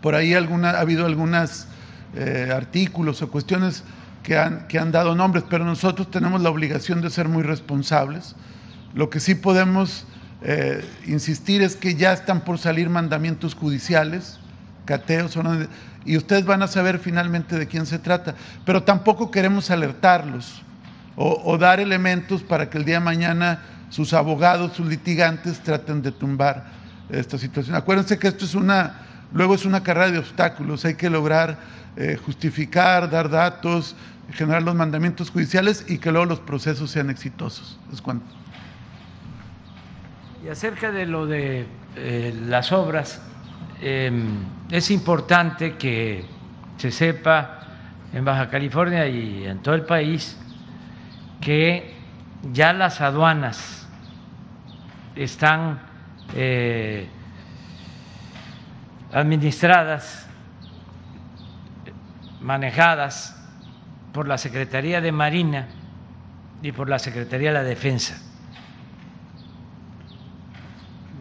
Speaker 6: Por ahí alguna, ha habido algunos eh, artículos o cuestiones que han, que han dado nombres, pero nosotros tenemos la obligación de ser muy responsables. Lo que sí podemos eh, insistir es que ya están por salir mandamientos judiciales, cateos, y ustedes van a saber finalmente de quién se trata. Pero tampoco queremos alertarlos o, dar elementos para que el día de mañana sus abogados, sus litigantes traten de tumbar esta situación. Acuérdense que esto es una, luego es una carrera de obstáculos, hay que lograr eh, justificar, dar datos, generar los mandamientos judiciales y que luego los procesos sean exitosos. Es cuanto.
Speaker 1: Y acerca de lo de eh, las obras, eh, es importante que se sepa en Baja California y en todo el país que ya las aduanas están eh, administradas, manejadas por la Secretaría de Marina y por la Secretaría de la Defensa.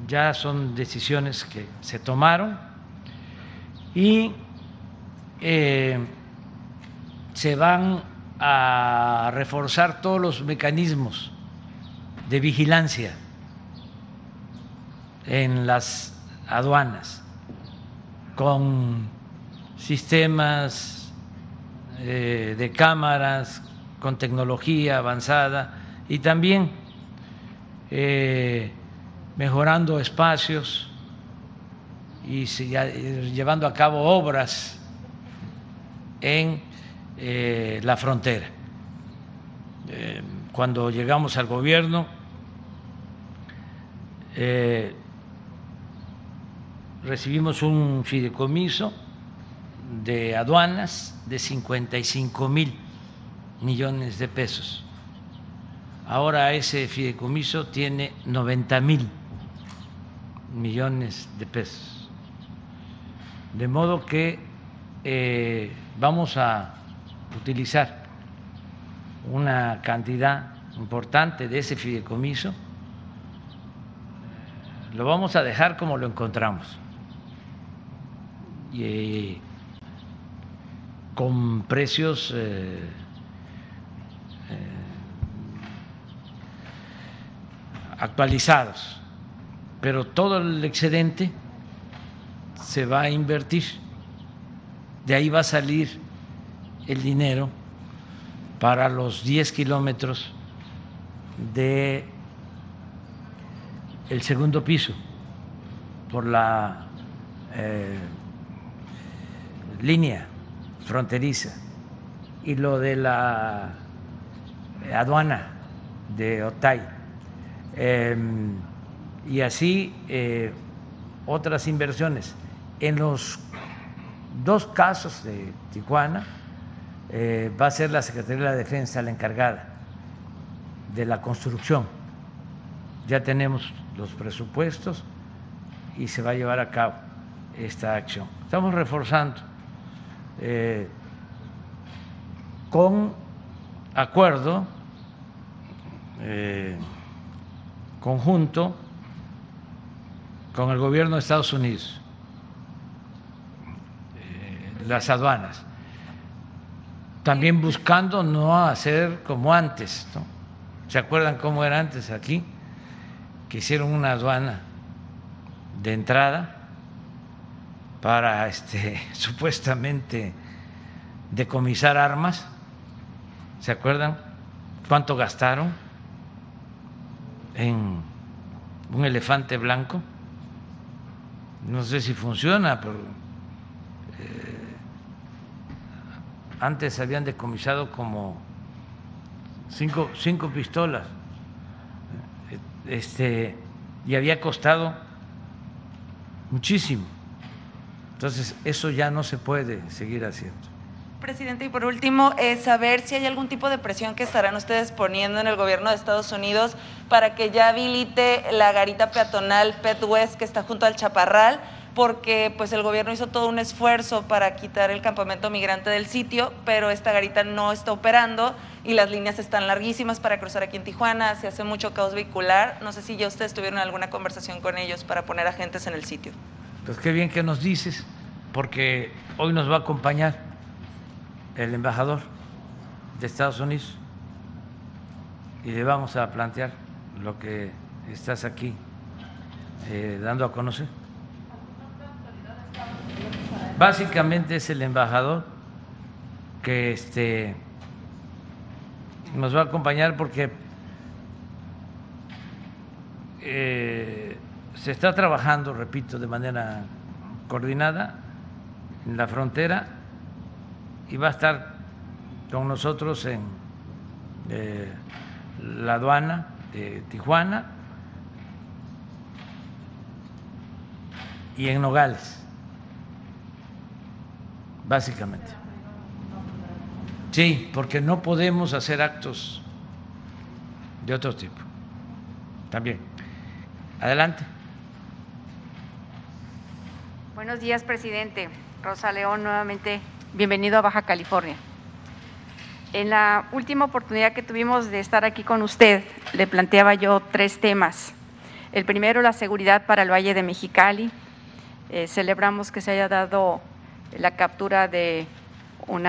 Speaker 1: Ya son decisiones que se tomaron y eh, se van a reforzar todos los mecanismos de vigilancia en las aduanas con sistemas eh, de cámaras, con tecnología avanzada y también eh, mejorando espacios y llevando a cabo obras en eh, la frontera. cuando llegamos al gobierno, recibimos un fideicomiso de aduanas de 55 mil millones de pesos. Ahora ese fideicomiso tiene 90 mil millones de pesos. De modo que eh, vamos a utilizar una cantidad importante de ese fideicomiso, lo vamos a dejar como lo encontramos y con precios eh, eh, actualizados, pero todo el excedente se va a invertir, de ahí va a salir el dinero para los 10 kilómetros de el segundo piso por la eh, línea fronteriza y lo de la aduana de Otay. Em, y así eh, otras inversiones. En los dos casos de Tijuana eh, va a ser la Secretaría de la Defensa la encargada de la construcción. Ya tenemos los presupuestos y se va a llevar a cabo esta acción. Estamos reforzando eh, con acuerdo eh, conjunto con el gobierno de Estados Unidos, eh, las aduanas, también buscando no hacer como antes, ¿se acuerdan cómo era antes aquí? Que hicieron una aduana de entrada para este, <laughs> supuestamente decomisar armas. ¿Se acuerdan cuánto gastaron en un elefante blanco? No sé si funciona, pero eh, antes habían decomisado como cinco, cinco pistolas este, y había costado muchísimo. Entonces, eso ya no se puede seguir haciendo.
Speaker 9: Presidente, y por último, es saber si hay algún tipo de presión que estarán ustedes poniendo en el gobierno de Estados Unidos para que ya habilite la garita peatonal Pet West que está junto al Chaparral, porque pues el gobierno hizo todo un esfuerzo para quitar el campamento migrante del sitio, pero esta garita no está operando y las líneas están larguísimas para cruzar aquí en Tijuana, se hace mucho caos vehicular. No sé si ya ustedes tuvieron alguna conversación con ellos para poner agentes en el sitio.
Speaker 1: Pues qué bien que nos dices, porque hoy nos va a acompañar el embajador de Estados Unidos y le vamos a plantear lo que estás aquí eh, dando a conocer. Básicamente es el embajador que este, nos va a acompañar porque eh, se está trabajando, repito, de manera coordinada en la frontera y va a estar con nosotros en eh, la aduana de Tijuana y en Nogales, básicamente. Sí, porque no podemos hacer actos de otro tipo. También. Adelante.
Speaker 10: Buenos días, presidente. Rosa León, nuevamente bienvenido a Baja California. En la última oportunidad que tuvimos de estar aquí con usted, le planteaba yo tres temas. El primero, la seguridad para el Valle de Mexicali. Eh, celebramos que se haya dado la captura de un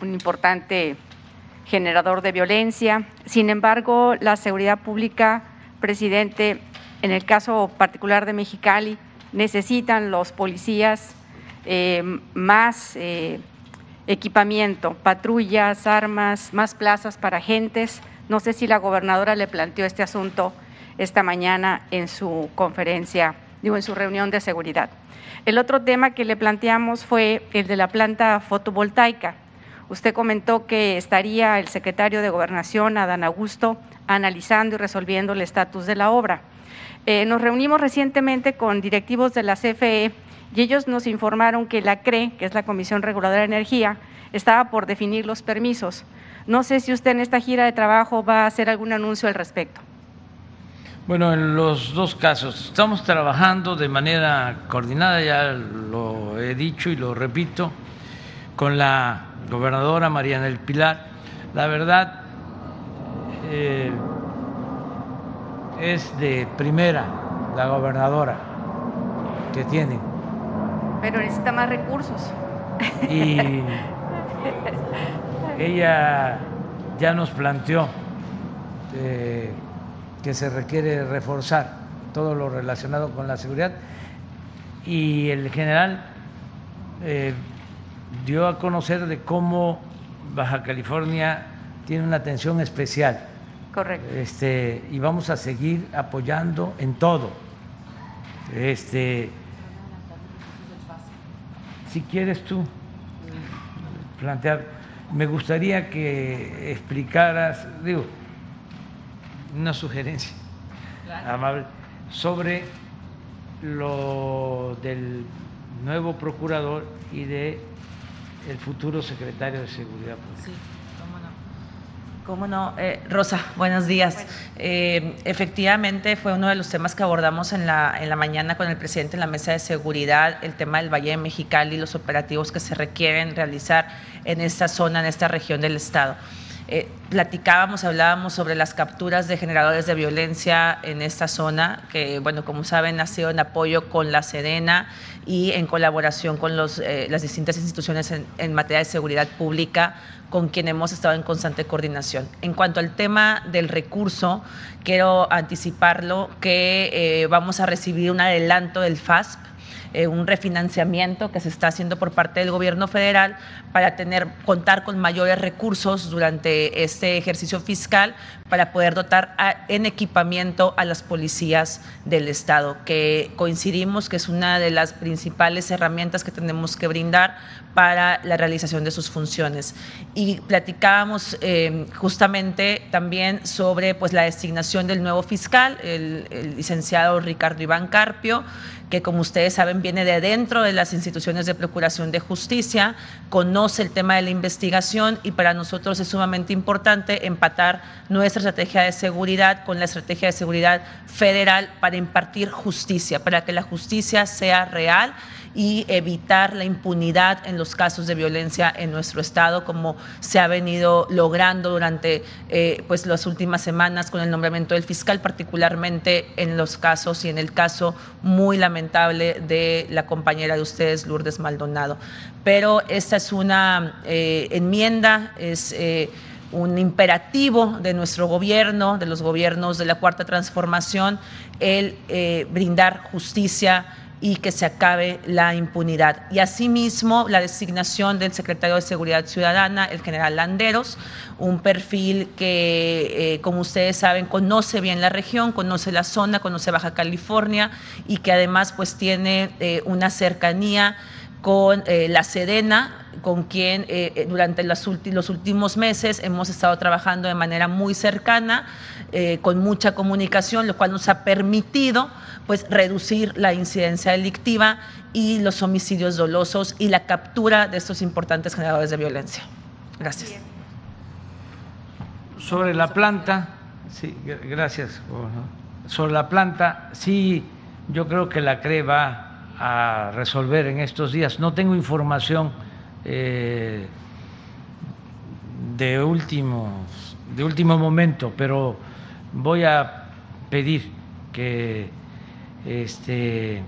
Speaker 10: importante generador de violencia. Sin embargo, la seguridad pública, presidente, en el caso particular de Mexicali, necesitan los policías eh, más eh, equipamiento, patrullas, armas, más plazas para agentes. No sé si la gobernadora le planteó este asunto esta mañana en su conferencia, digo, en su reunión de seguridad. El otro tema que le planteamos fue el de la planta fotovoltaica. Usted comentó que estaría el secretario de Gobernación, Adán Augusto, analizando y resolviendo el estatus de la obra. Eh, nos reunimos recientemente con directivos de la CFE y ellos nos informaron que la CRE, que es la Comisión Reguladora de Energía, estaba por definir los permisos. No sé si usted en esta gira de trabajo va a hacer algún anuncio al respecto.
Speaker 1: Bueno, en los dos casos estamos trabajando de manera coordinada, ya lo he dicho y lo repito, con la gobernadora Mariana del Pilar. La verdad eh, es de primera la gobernadora que tiene
Speaker 10: pero necesita más recursos.
Speaker 1: Y <laughs> ella ya nos planteó eh, que se requiere reforzar todo lo relacionado con la seguridad y el general eh, dio a conocer de cómo Baja California tiene una atención especial.
Speaker 10: Correcto.
Speaker 1: Este, y vamos a seguir apoyando en todo. Este, si quieres tú plantear, me gustaría que explicaras, digo, una sugerencia amable sobre lo del nuevo procurador y de el futuro secretario de Seguridad Pública.
Speaker 2: Cómo no. Eh, Rosa, buenos días. Eh, efectivamente, fue uno de los temas que abordamos en la, en la mañana con el presidente en la mesa de seguridad, el tema del Valle de Mexicali y los operativos que se requieren realizar en esta zona, en esta región del Estado. Eh, platicábamos, hablábamos sobre las capturas de generadores de violencia en esta zona, que, bueno, como saben, ha sido en apoyo con la Sedena y en colaboración con eh, las distintas instituciones en, materia de seguridad pública, con quien hemos estado en constante coordinación. En cuanto al tema del recurso, quiero anticiparlo que eh, vamos a recibir un adelanto del FASP eh, un refinanciamiento que se está haciendo por parte del gobierno federal para tener, contar con mayores recursos durante este ejercicio fiscal para poder dotar en equipamiento a las policías del Estado, que coincidimos que es una de las principales herramientas que tenemos que brindar para la realización de sus funciones. Y platicábamos eh, justamente también sobre pues, la designación del nuevo fiscal, el, el licenciado Ricardo Iván Carpio, que como ustedes saben viene de dentro de las instituciones de Procuración de Justicia, conoce el tema de la investigación y para nosotros es sumamente importante empatar nuestra estrategia de seguridad con la estrategia de seguridad federal para impartir justicia, para que la justicia sea real y evitar la impunidad en los casos de violencia en nuestro estado, como se ha venido logrando durante eh, pues las últimas semanas con el nombramiento del fiscal, particularmente en los casos y en el caso muy lamentable de la compañera de ustedes, Lourdes Maldonado. Pero esta es una eh, enmienda, es eh, un imperativo de nuestro gobierno, de los gobiernos de la Cuarta Transformación, el brindar justicia y que se acabe la impunidad. Y asimismo, la designación del secretario de Seguridad Ciudadana, el general Landeros, un perfil que, eh, como ustedes saben, conoce bien la región, conoce la zona, conoce Baja California y que además pues tiene eh, una cercanía con eh, la Sedena, con quien durante los, últimos meses hemos estado trabajando de manera muy cercana, con mucha comunicación, lo cual nos ha permitido pues reducir la incidencia delictiva y los homicidios dolosos y la captura de estos importantes generadores de violencia. Gracias.
Speaker 1: Sobre la planta, sí, gracias. Sobre la planta, sí, yo creo que la CRE va a resolver en estos días. No tengo información eh, de, últimos, de último momento, pero voy a pedir que este,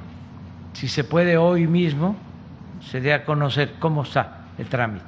Speaker 1: si se puede hoy mismo, se dé a conocer cómo está el trámite.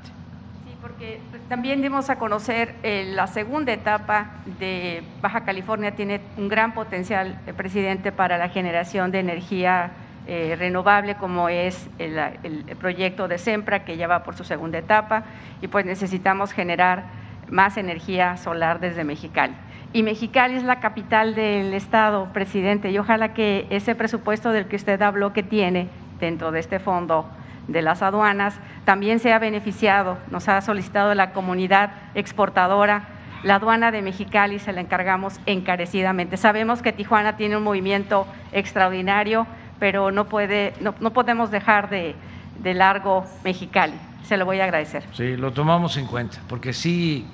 Speaker 10: Sí, porque también dimos a conocer eh, la segunda etapa de Baja California tiene un gran potencial, el presidente, para la generación de energía eh, renovable como es el, el, proyecto de SEMPRA que ya va por su segunda etapa y pues necesitamos generar más energía solar desde Mexicali y Mexicali es la capital del estado, presidente, y ojalá que ese presupuesto del que usted habló que tiene dentro de este fondo de las aduanas también sea beneficiado. Nos ha solicitado la comunidad exportadora. La aduana de Mexicali se la encargamos encarecidamente. Sabemos que Tijuana tiene un movimiento extraordinario, pero no, puede, no, podemos dejar de, de largo Mexicali. Se lo voy a agradecer.
Speaker 1: Sí, lo tomamos en cuenta, porque sí,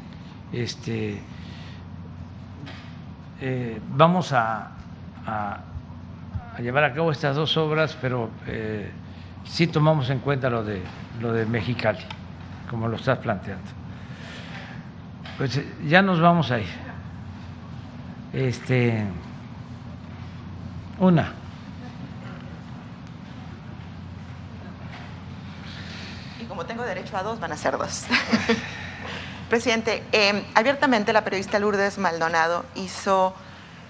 Speaker 1: este, eh, vamos a, llevar a cabo estas dos obras, pero eh, sí tomamos en cuenta lo de, lo de Mexicali, como lo estás planteando. Pues eh, ya nos vamos a ir. Este, una.
Speaker 11: Y como tengo derecho a dos, van a ser dos. <laughs> Presidente, eh, abiertamente la periodista Lourdes Maldonado hizo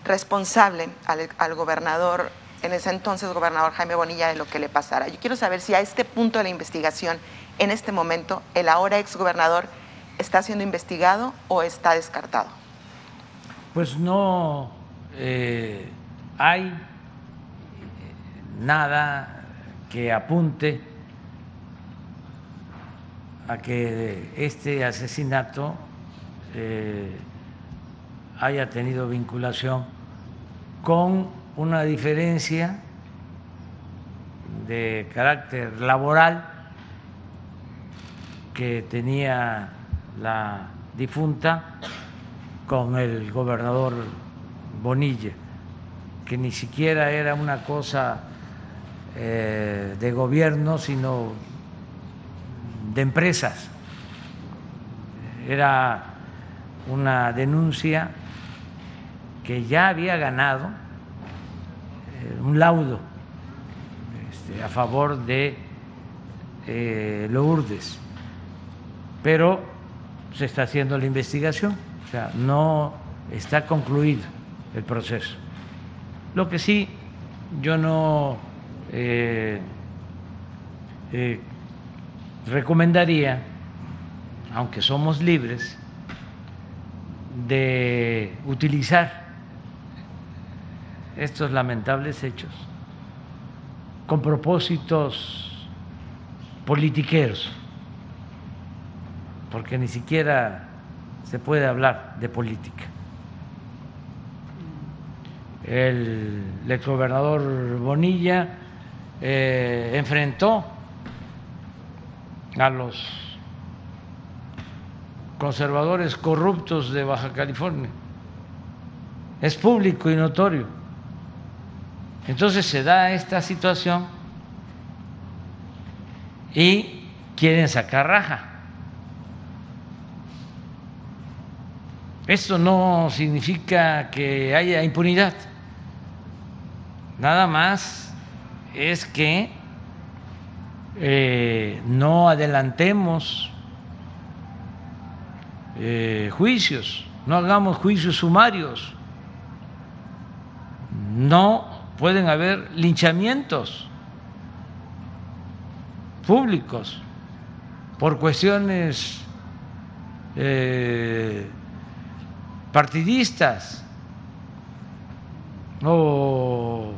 Speaker 11: responsable al, gobernador, en ese entonces gobernador Jaime Bonilla, de lo que le pasara. Yo quiero saber si a este punto de la investigación, en este momento, el ahora exgobernador está siendo investigado o está descartado.
Speaker 1: Pues no eh, hay nada que apunte a que este asesinato eh, haya tenido vinculación con una diferencia de carácter laboral que tenía la difunta con el gobernador Bonilla, que ni siquiera era una cosa eh, de gobierno, sino de empresas. Era una denuncia que ya había ganado eh, un laudo este, a favor de eh, Lourdes, pero se está haciendo la investigación, o sea, no está concluido el proceso. Lo que sí, yo no eh, recomendaría, aunque somos libres, de utilizar estos lamentables hechos con propósitos politiqueros, porque ni siquiera se puede hablar de política. El exgobernador Bonilla eh, enfrentó a los conservadores corruptos de Baja California. Es público y notorio. Entonces se da esta situación y quieren sacar raja. Esto no significa que haya impunidad. Nada más es que eh, no adelantemos eh, juicios, no hagamos juicios sumarios, no pueden haber linchamientos públicos por cuestiones eh, partidistas o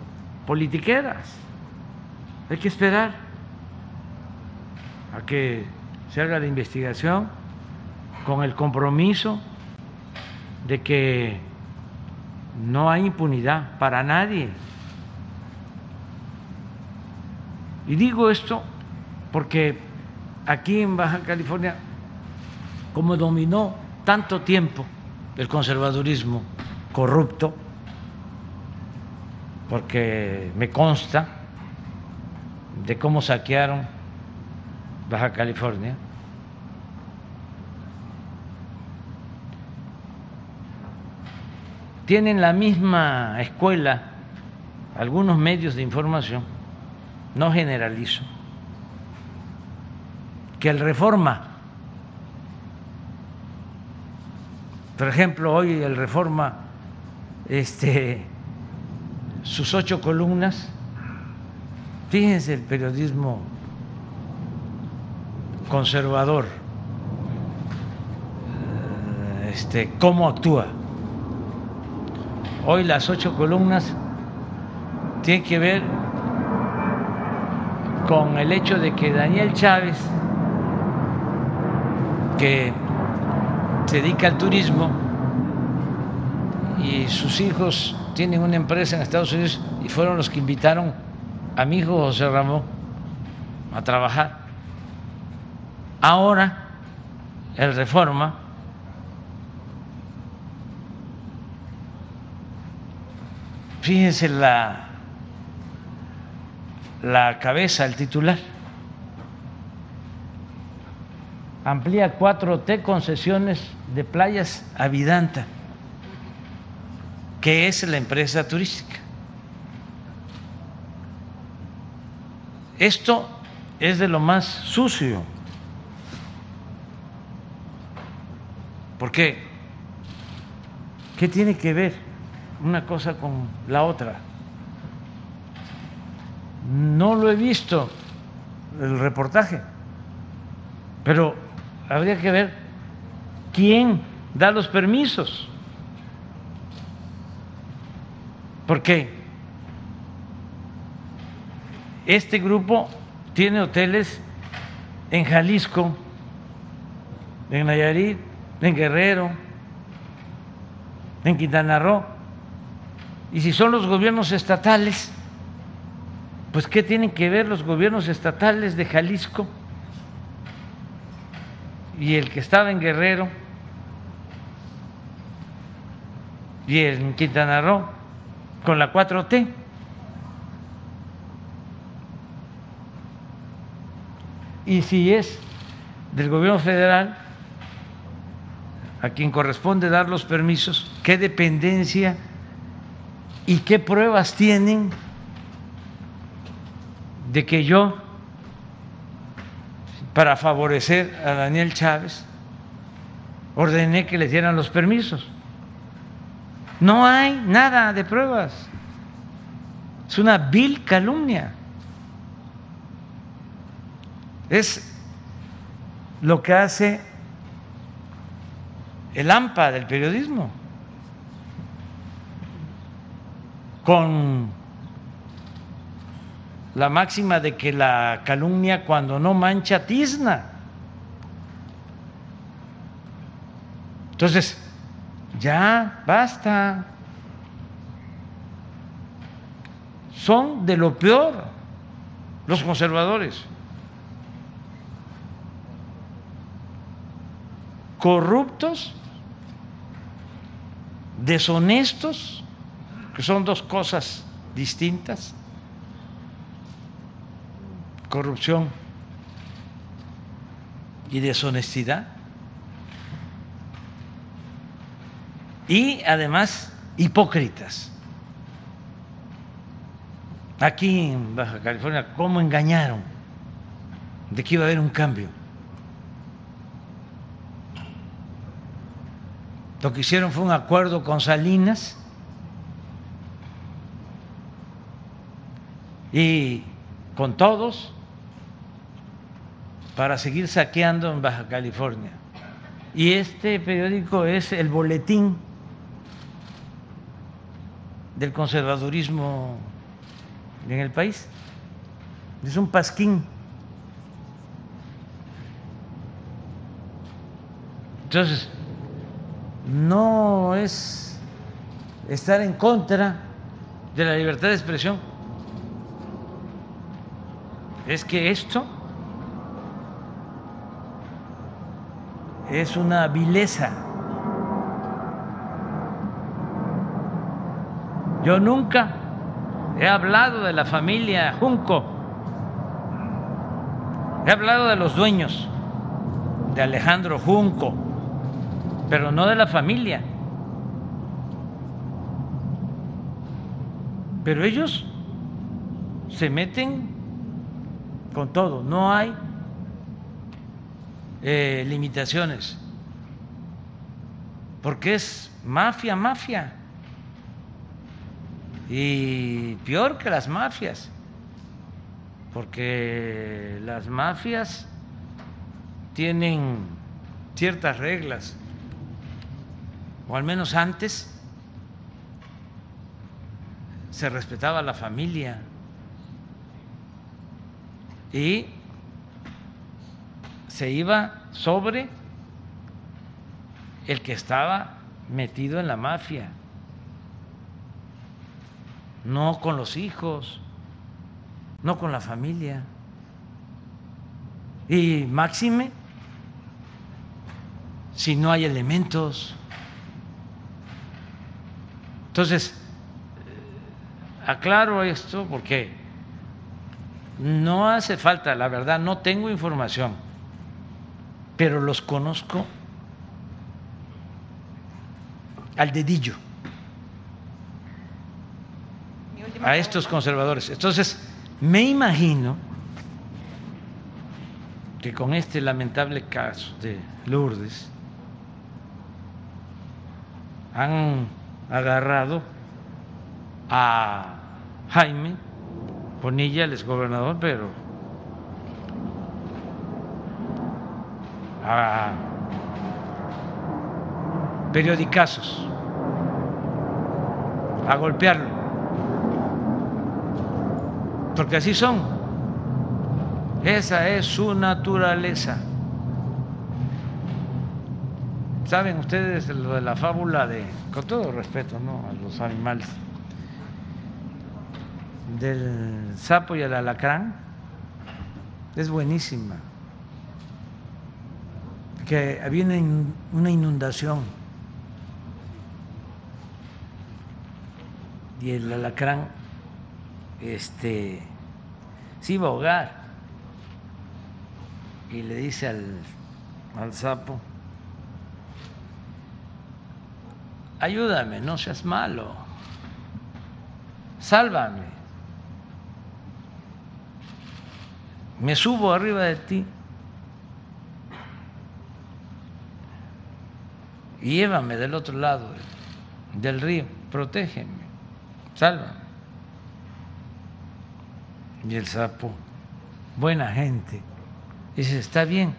Speaker 1: politiqueras. Hay que esperar a que se haga la investigación con el compromiso de que no hay impunidad para nadie. Y digo esto porque aquí en Baja California, como dominó tanto tiempo el conservadurismo corrupto, porque me consta de cómo saquearon Baja California, tienen la misma escuela algunos medios de información, no generalizo, que el Reforma. Por ejemplo, hoy el Reforma, este, sus ocho columnas, fíjense el periodismo conservador, este, cómo actúa Hoy las ocho columnas tienen que ver con el hecho de que Daniel Chávez, que se dedica al turismo y sus hijos tienen una empresa en Estados Unidos y fueron los que invitaron a mi hijo José Ramón a trabajar. Ahora el Reforma Fíjense la, la cabeza, el titular. Amplía 4T concesiones de playas a Vidanta, que es la empresa turística. Esto es de lo más sucio. ¿Por qué? ¿Qué tiene que ver una cosa con la otra. No lo he visto el reportaje, pero habría que ver quién da los permisos. Porque este grupo tiene hoteles en Jalisco, en Nayarit, en Guerrero, en Quintana Roo y si son los gobiernos estatales, pues ¿qué tienen que ver los gobiernos estatales de Jalisco y el que estaba en Guerrero y en Quintana Roo con la 4T? Y si es del gobierno federal a quien corresponde dar los permisos, ¿qué dependencia? ¿Y qué pruebas tienen de que yo, para favorecer a Daniel Chávez, ordené que le dieran los permisos? No hay nada de pruebas. Es una vil calumnia. Es lo que hace el AMPA del periodismo. con la máxima de que la calumnia cuando no mancha tizna. Entonces, ya basta. Son de lo peor los conservadores. Corruptos, deshonestos son dos cosas distintas, corrupción y deshonestidad, y además hipócritas. Aquí en Baja California, ¿cómo engañaron de que iba a haber un cambio? Lo que hicieron fue un acuerdo con Salinas y con todos para seguir saqueando en Baja California. Y este periódico es el boletín del conservadurismo en el país. Es un pasquín. Entonces, no es estar en contra de la libertad de expresión. Es que esto es una vileza. Yo nunca he hablado de la familia Junco, he hablado de los dueños, de Alejandro Junco, pero no de la familia. Pero ellos se meten con todo, no hay eh, limitaciones, porque es mafia, mafia, y peor que las mafias, porque las mafias tienen ciertas reglas, o al menos antes se respetaba la familia y se iba sobre el que estaba metido en la mafia, no con los hijos, no con la familia. Y máxime, si no hay elementos. Entonces, aclaro esto porque no hace falta, la verdad, no tengo información pero los conozco al dedillo a estos conservadores. Entonces, me imagino que con este lamentable caso de Lourdes han agarrado a Jaime Bonilla, el exgobernador, pero a periodicazos, a golpearlo, porque así son, esa es su naturaleza. ¿Saben ustedes lo de la fábula de, con todo respeto ¿no? a los animales, del sapo y el alacrán? Es buenísima que había una inundación y el alacrán este, se iba a ahogar y le dice al, al sapo, ayúdame, no seas malo, sálvame, me subo arriba de ti. llévame del otro lado del río, protégeme, sálvame. Y el sapo, buena gente, dice, está bien,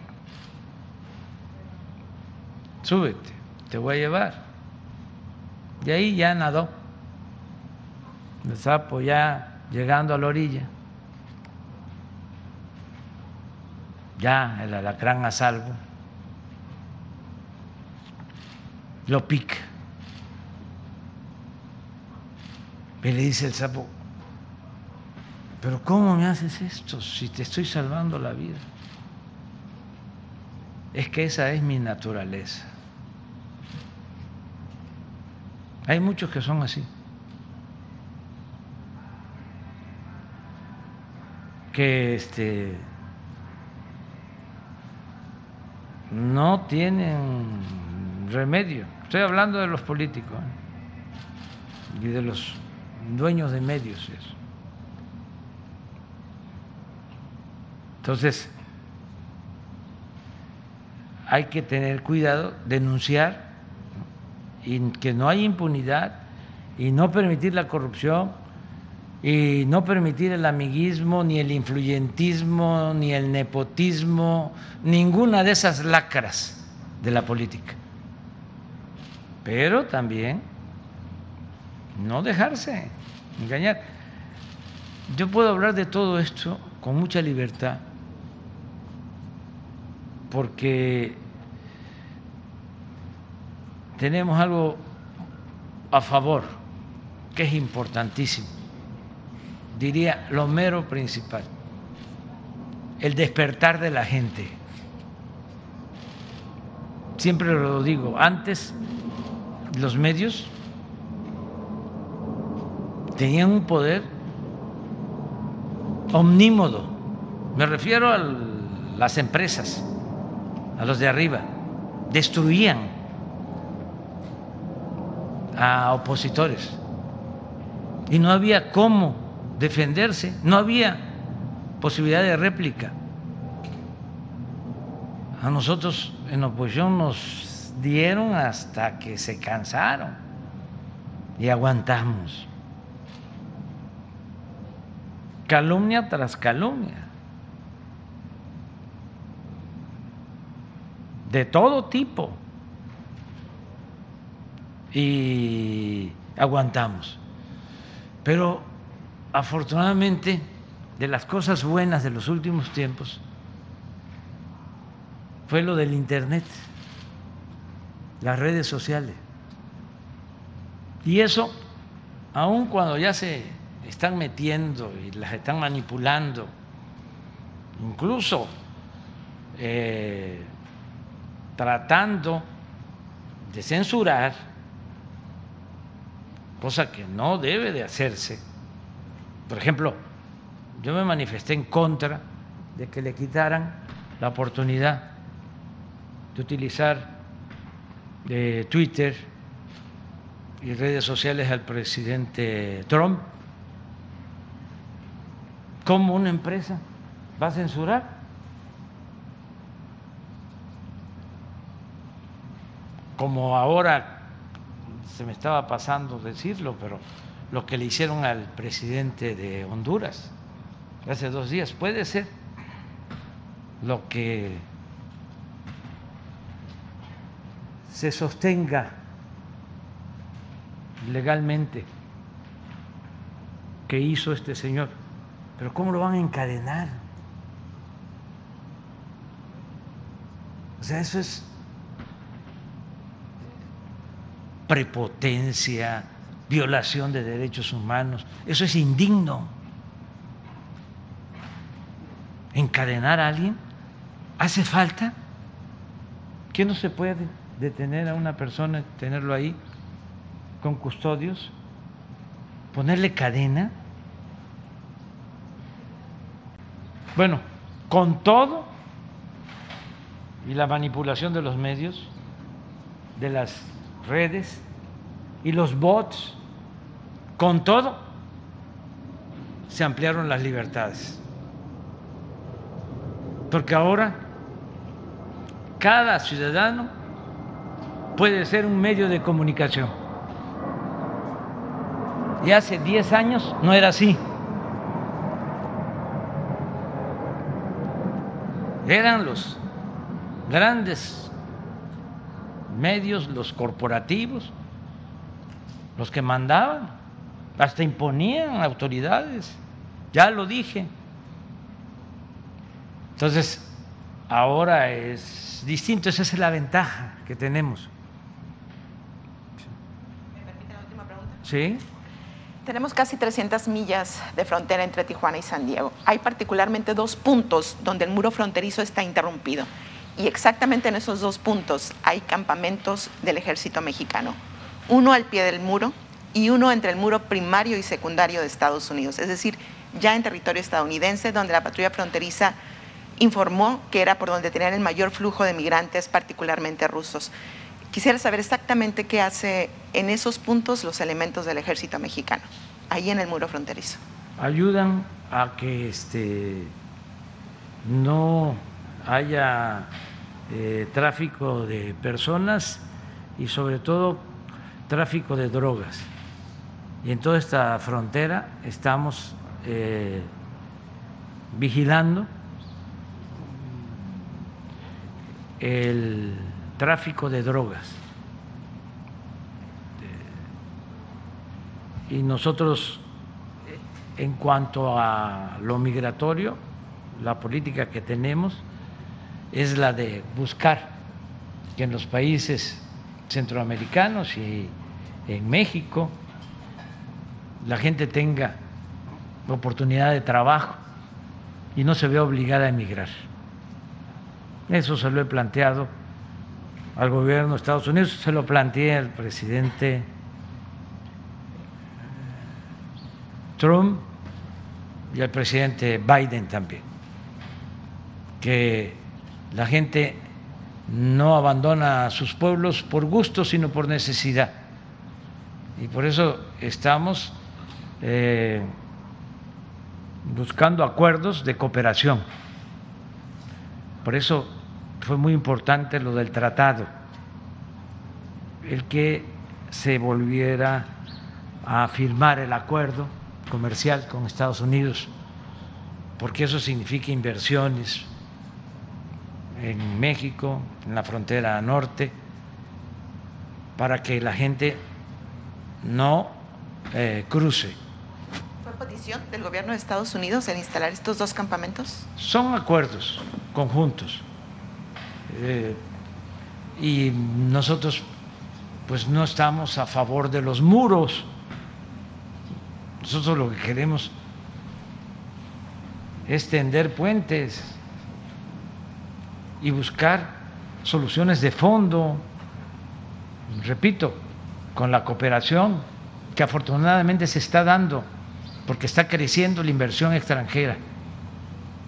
Speaker 1: súbete, te voy a llevar. Y ahí ya nadó. El sapo ya llegando a la orilla. Ya el alacrán a salvo. lo pica. Y le dice el sapo, pero ¿cómo me haces esto si te estoy salvando la vida? Es que esa es mi naturaleza. Hay muchos que son así. Que este no tienen remedio. Estoy hablando de los políticos ¿eh? y de los dueños de medios. Entonces, hay que tener cuidado, denunciar y que no haya impunidad y no permitir la corrupción y no permitir el amiguismo, ni el influyentismo, ni el nepotismo, ninguna de esas lacras de la política. Pero también no dejarse engañar. Yo puedo hablar de todo esto con mucha libertad, porque tenemos algo a favor que es importantísimo. Diría lo mero principal, el despertar de la gente. Siempre lo digo, antes los medios tenían un poder omnímodo, me refiero a las empresas, a los de arriba, destruían a opositores y no había cómo defenderse, no había posibilidad de réplica. A nosotros en oposición nos dieron hasta que se cansaron y aguantamos. Calumnia tras calumnia. De todo tipo. Y aguantamos. Pero afortunadamente, de las cosas buenas de los últimos tiempos fue lo del Internet, las redes sociales. Y eso, aun cuando ya se están metiendo y las están manipulando, incluso eh, tratando de censurar, cosa que no debe de hacerse, por ejemplo, yo me manifesté en contra de que le quitaran la oportunidad de utilizar de Twitter y redes sociales al presidente Trump. ¿Cómo una empresa va a censurar? Como ahora se me estaba pasando decirlo, pero lo que le hicieron al presidente de Honduras hace dos días. Puede ser lo que se sostenga legalmente que hizo este señor. Pero ¿cómo lo van a encadenar? O sea, eso es prepotencia, violación de derechos humanos. Eso es indigno. Encadenar a alguien hace falta. ¿Qué no se puede detener a una persona, tenerlo ahí con custodios, ponerle cadena? Bueno, con todo y la manipulación de los medios, de las redes y los bots, con todo, se ampliaron las libertades. Porque ahora cada ciudadano puede ser un medio de comunicación. Y hace 10 años no era así. Eran los grandes medios, los corporativos, los que mandaban hasta imponían autoridades, ya lo dije. Entonces, ahora es distinto, esa es la ventaja que tenemos.
Speaker 11: ¿Me permite la última pregunta?
Speaker 1: Sí.
Speaker 11: Tenemos casi 300 millas de frontera entre Tijuana y San Diego. Hay particularmente dos puntos donde el muro fronterizo está interrumpido. Y exactamente en esos dos puntos hay campamentos del ejército mexicano. Uno al pie del muro y uno entre el muro primario y secundario de Estados Unidos, es decir, ya en territorio estadounidense, donde la patrulla fronteriza informó que era por donde tenían el mayor flujo de migrantes, particularmente rusos. Quisiera saber exactamente qué hace en esos puntos los elementos del ejército mexicano, ahí en el muro fronterizo.
Speaker 1: Ayudan a que este, no haya eh, tráfico de personas y sobre todo tráfico de drogas y en toda esta frontera estamos eh, vigilando el tráfico de drogas. Y nosotros, en cuanto a lo migratorio, la política que tenemos es la de buscar que en los países centroamericanos y en México la gente tenga oportunidad de trabajo y no se vea obligada a emigrar. Eso se lo he planteado al gobierno de Estados Unidos, se lo planteé al presidente Trump y al presidente Biden también, que la gente no abandona sus pueblos por gusto, sino por necesidad. Y por eso estamos eh, buscando acuerdos de cooperación. Por eso fue muy importante lo del tratado, el que se volviera a firmar el acuerdo comercial con Estados Unidos, porque eso significa inversiones en México, en la frontera norte, para que la gente no eh, cruce.
Speaker 11: ¿Fue petición del gobierno de Estados Unidos en instalar estos dos campamentos?
Speaker 1: Son acuerdos conjuntos. Eh, y nosotros pues no estamos a favor de los muros. Nosotros lo que queremos es tender puentes y buscar soluciones de fondo, repito, con la cooperación que afortunadamente se está dando, porque está creciendo la inversión extranjera,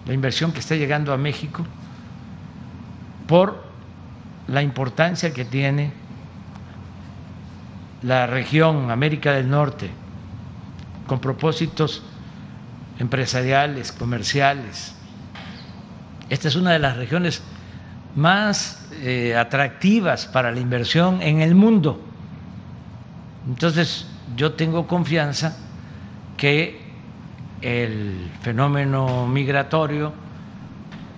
Speaker 1: la inversión que está llegando a México por la importancia que tiene la región América del Norte con propósitos empresariales, comerciales. Esta es una de las regiones más eh, atractivas para la inversión en el mundo. Entonces, yo tengo confianza que el fenómeno migratorio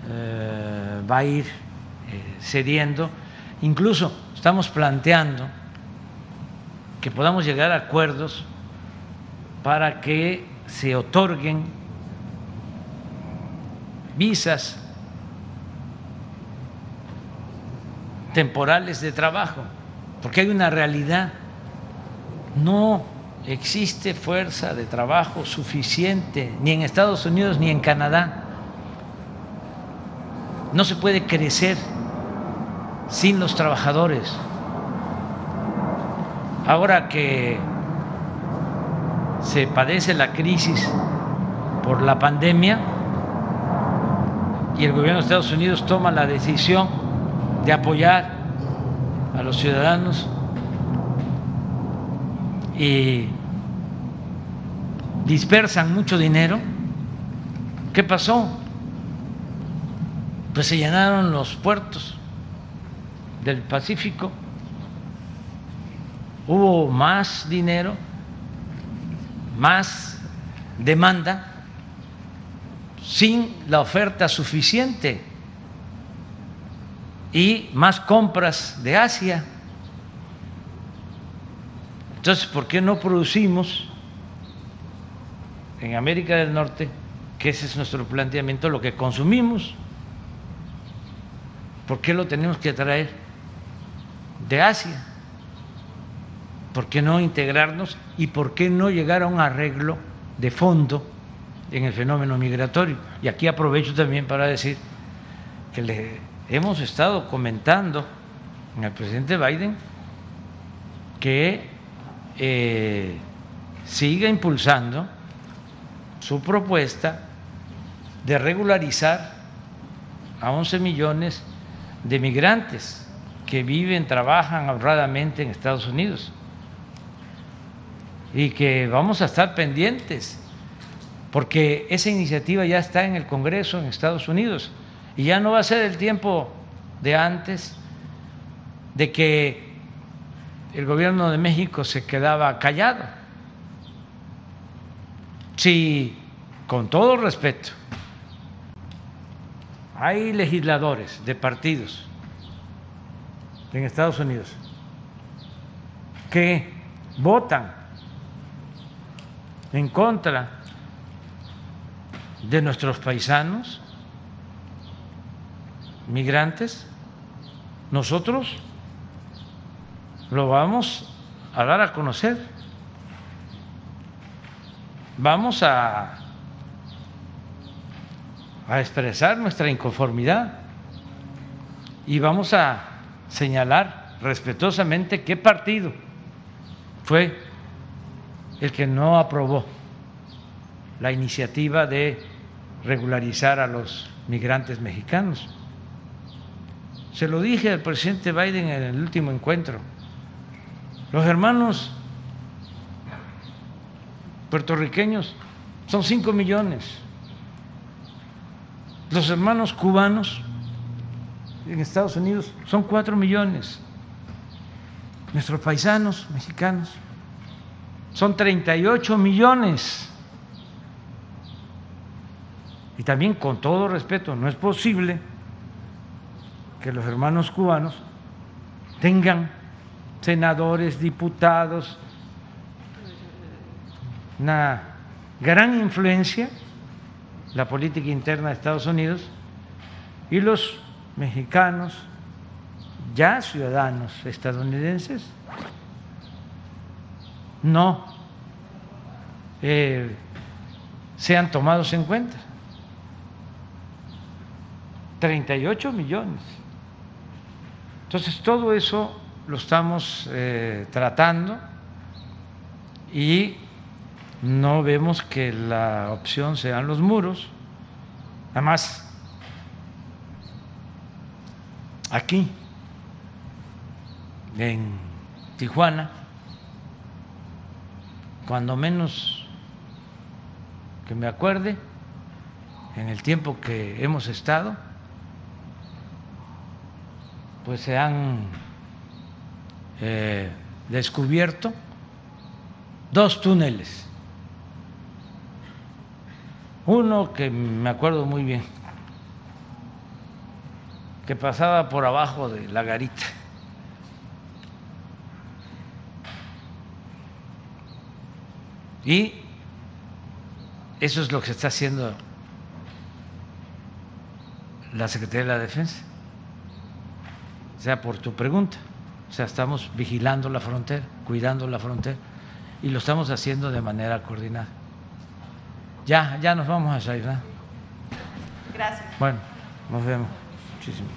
Speaker 1: eh, va a ir eh, cediendo. Incluso estamos planteando que podamos llegar a acuerdos para que se otorguen visas temporales de trabajo, porque hay una realidad, no existe fuerza de trabajo suficiente ni en Estados Unidos ni en Canadá. No se puede crecer sin los trabajadores. Ahora que se padece la crisis por la pandemia y el gobierno de Estados Unidos toma la decisión de apoyar a los ciudadanos y dispersan mucho dinero. ¿Qué pasó? Pues se llenaron los puertos del Pacífico, hubo más dinero, más demanda, sin la oferta suficiente y más compras de Asia. Entonces, ¿por qué no producimos en América del Norte, que ese es nuestro planteamiento, lo que consumimos? ¿Por qué lo tenemos que traer de Asia? ¿Por qué no integrarnos y por qué no llegar a un arreglo de fondo en el fenómeno migratorio? Y aquí aprovecho también para decir que le hemos estado comentando al presidente Biden que eh, siga impulsando su propuesta de regularizar a 11 millones de migrantes que viven, trabajan honradamente en Estados Unidos. Y que vamos a estar pendientes porque esa iniciativa ya está en el Congreso en Estados Unidos y ya no va a ser el tiempo de antes, de que el gobierno de México se quedaba callado. Si, con todo respeto, hay legisladores de partidos en Estados Unidos que votan en contra de nuestros paisanos migrantes, nosotros lo vamos a dar a conocer. Vamos a, a expresar nuestra inconformidad y vamos a señalar respetuosamente qué partido fue el que no aprobó la iniciativa de regularizar a los migrantes mexicanos. Se lo dije al presidente Biden en el último encuentro. Los hermanos puertorriqueños son cinco millones. Los hermanos cubanos en Estados Unidos son cuatro millones. Nuestros paisanos mexicanos son 38 millones. Y también con todo respeto, no es posible que los hermanos cubanos tengan senadores, diputados, una gran influencia la política interna de Estados Unidos y los mexicanos, ya ciudadanos estadounidenses, no eh, sean tomados en cuenta. 38 millones. Entonces, todo eso lo estamos eh, tratando y no vemos que la opción sean los muros. Además, aquí, en Tijuana, cuando menos que me acuerde, en el tiempo que hemos estado, pues se han eh, descubierto dos túneles. Uno que me acuerdo muy bien, que pasaba por abajo de la garita. Y eso es lo que está haciendo la Secretaría de la Defensa. O sea, por tu pregunta. O sea, estamos vigilando la frontera, cuidando la frontera y lo estamos haciendo de manera coordinada. Ya, ya nos vamos a salir.
Speaker 11: Gracias.
Speaker 1: Bueno, nos vemos. Muchísimo.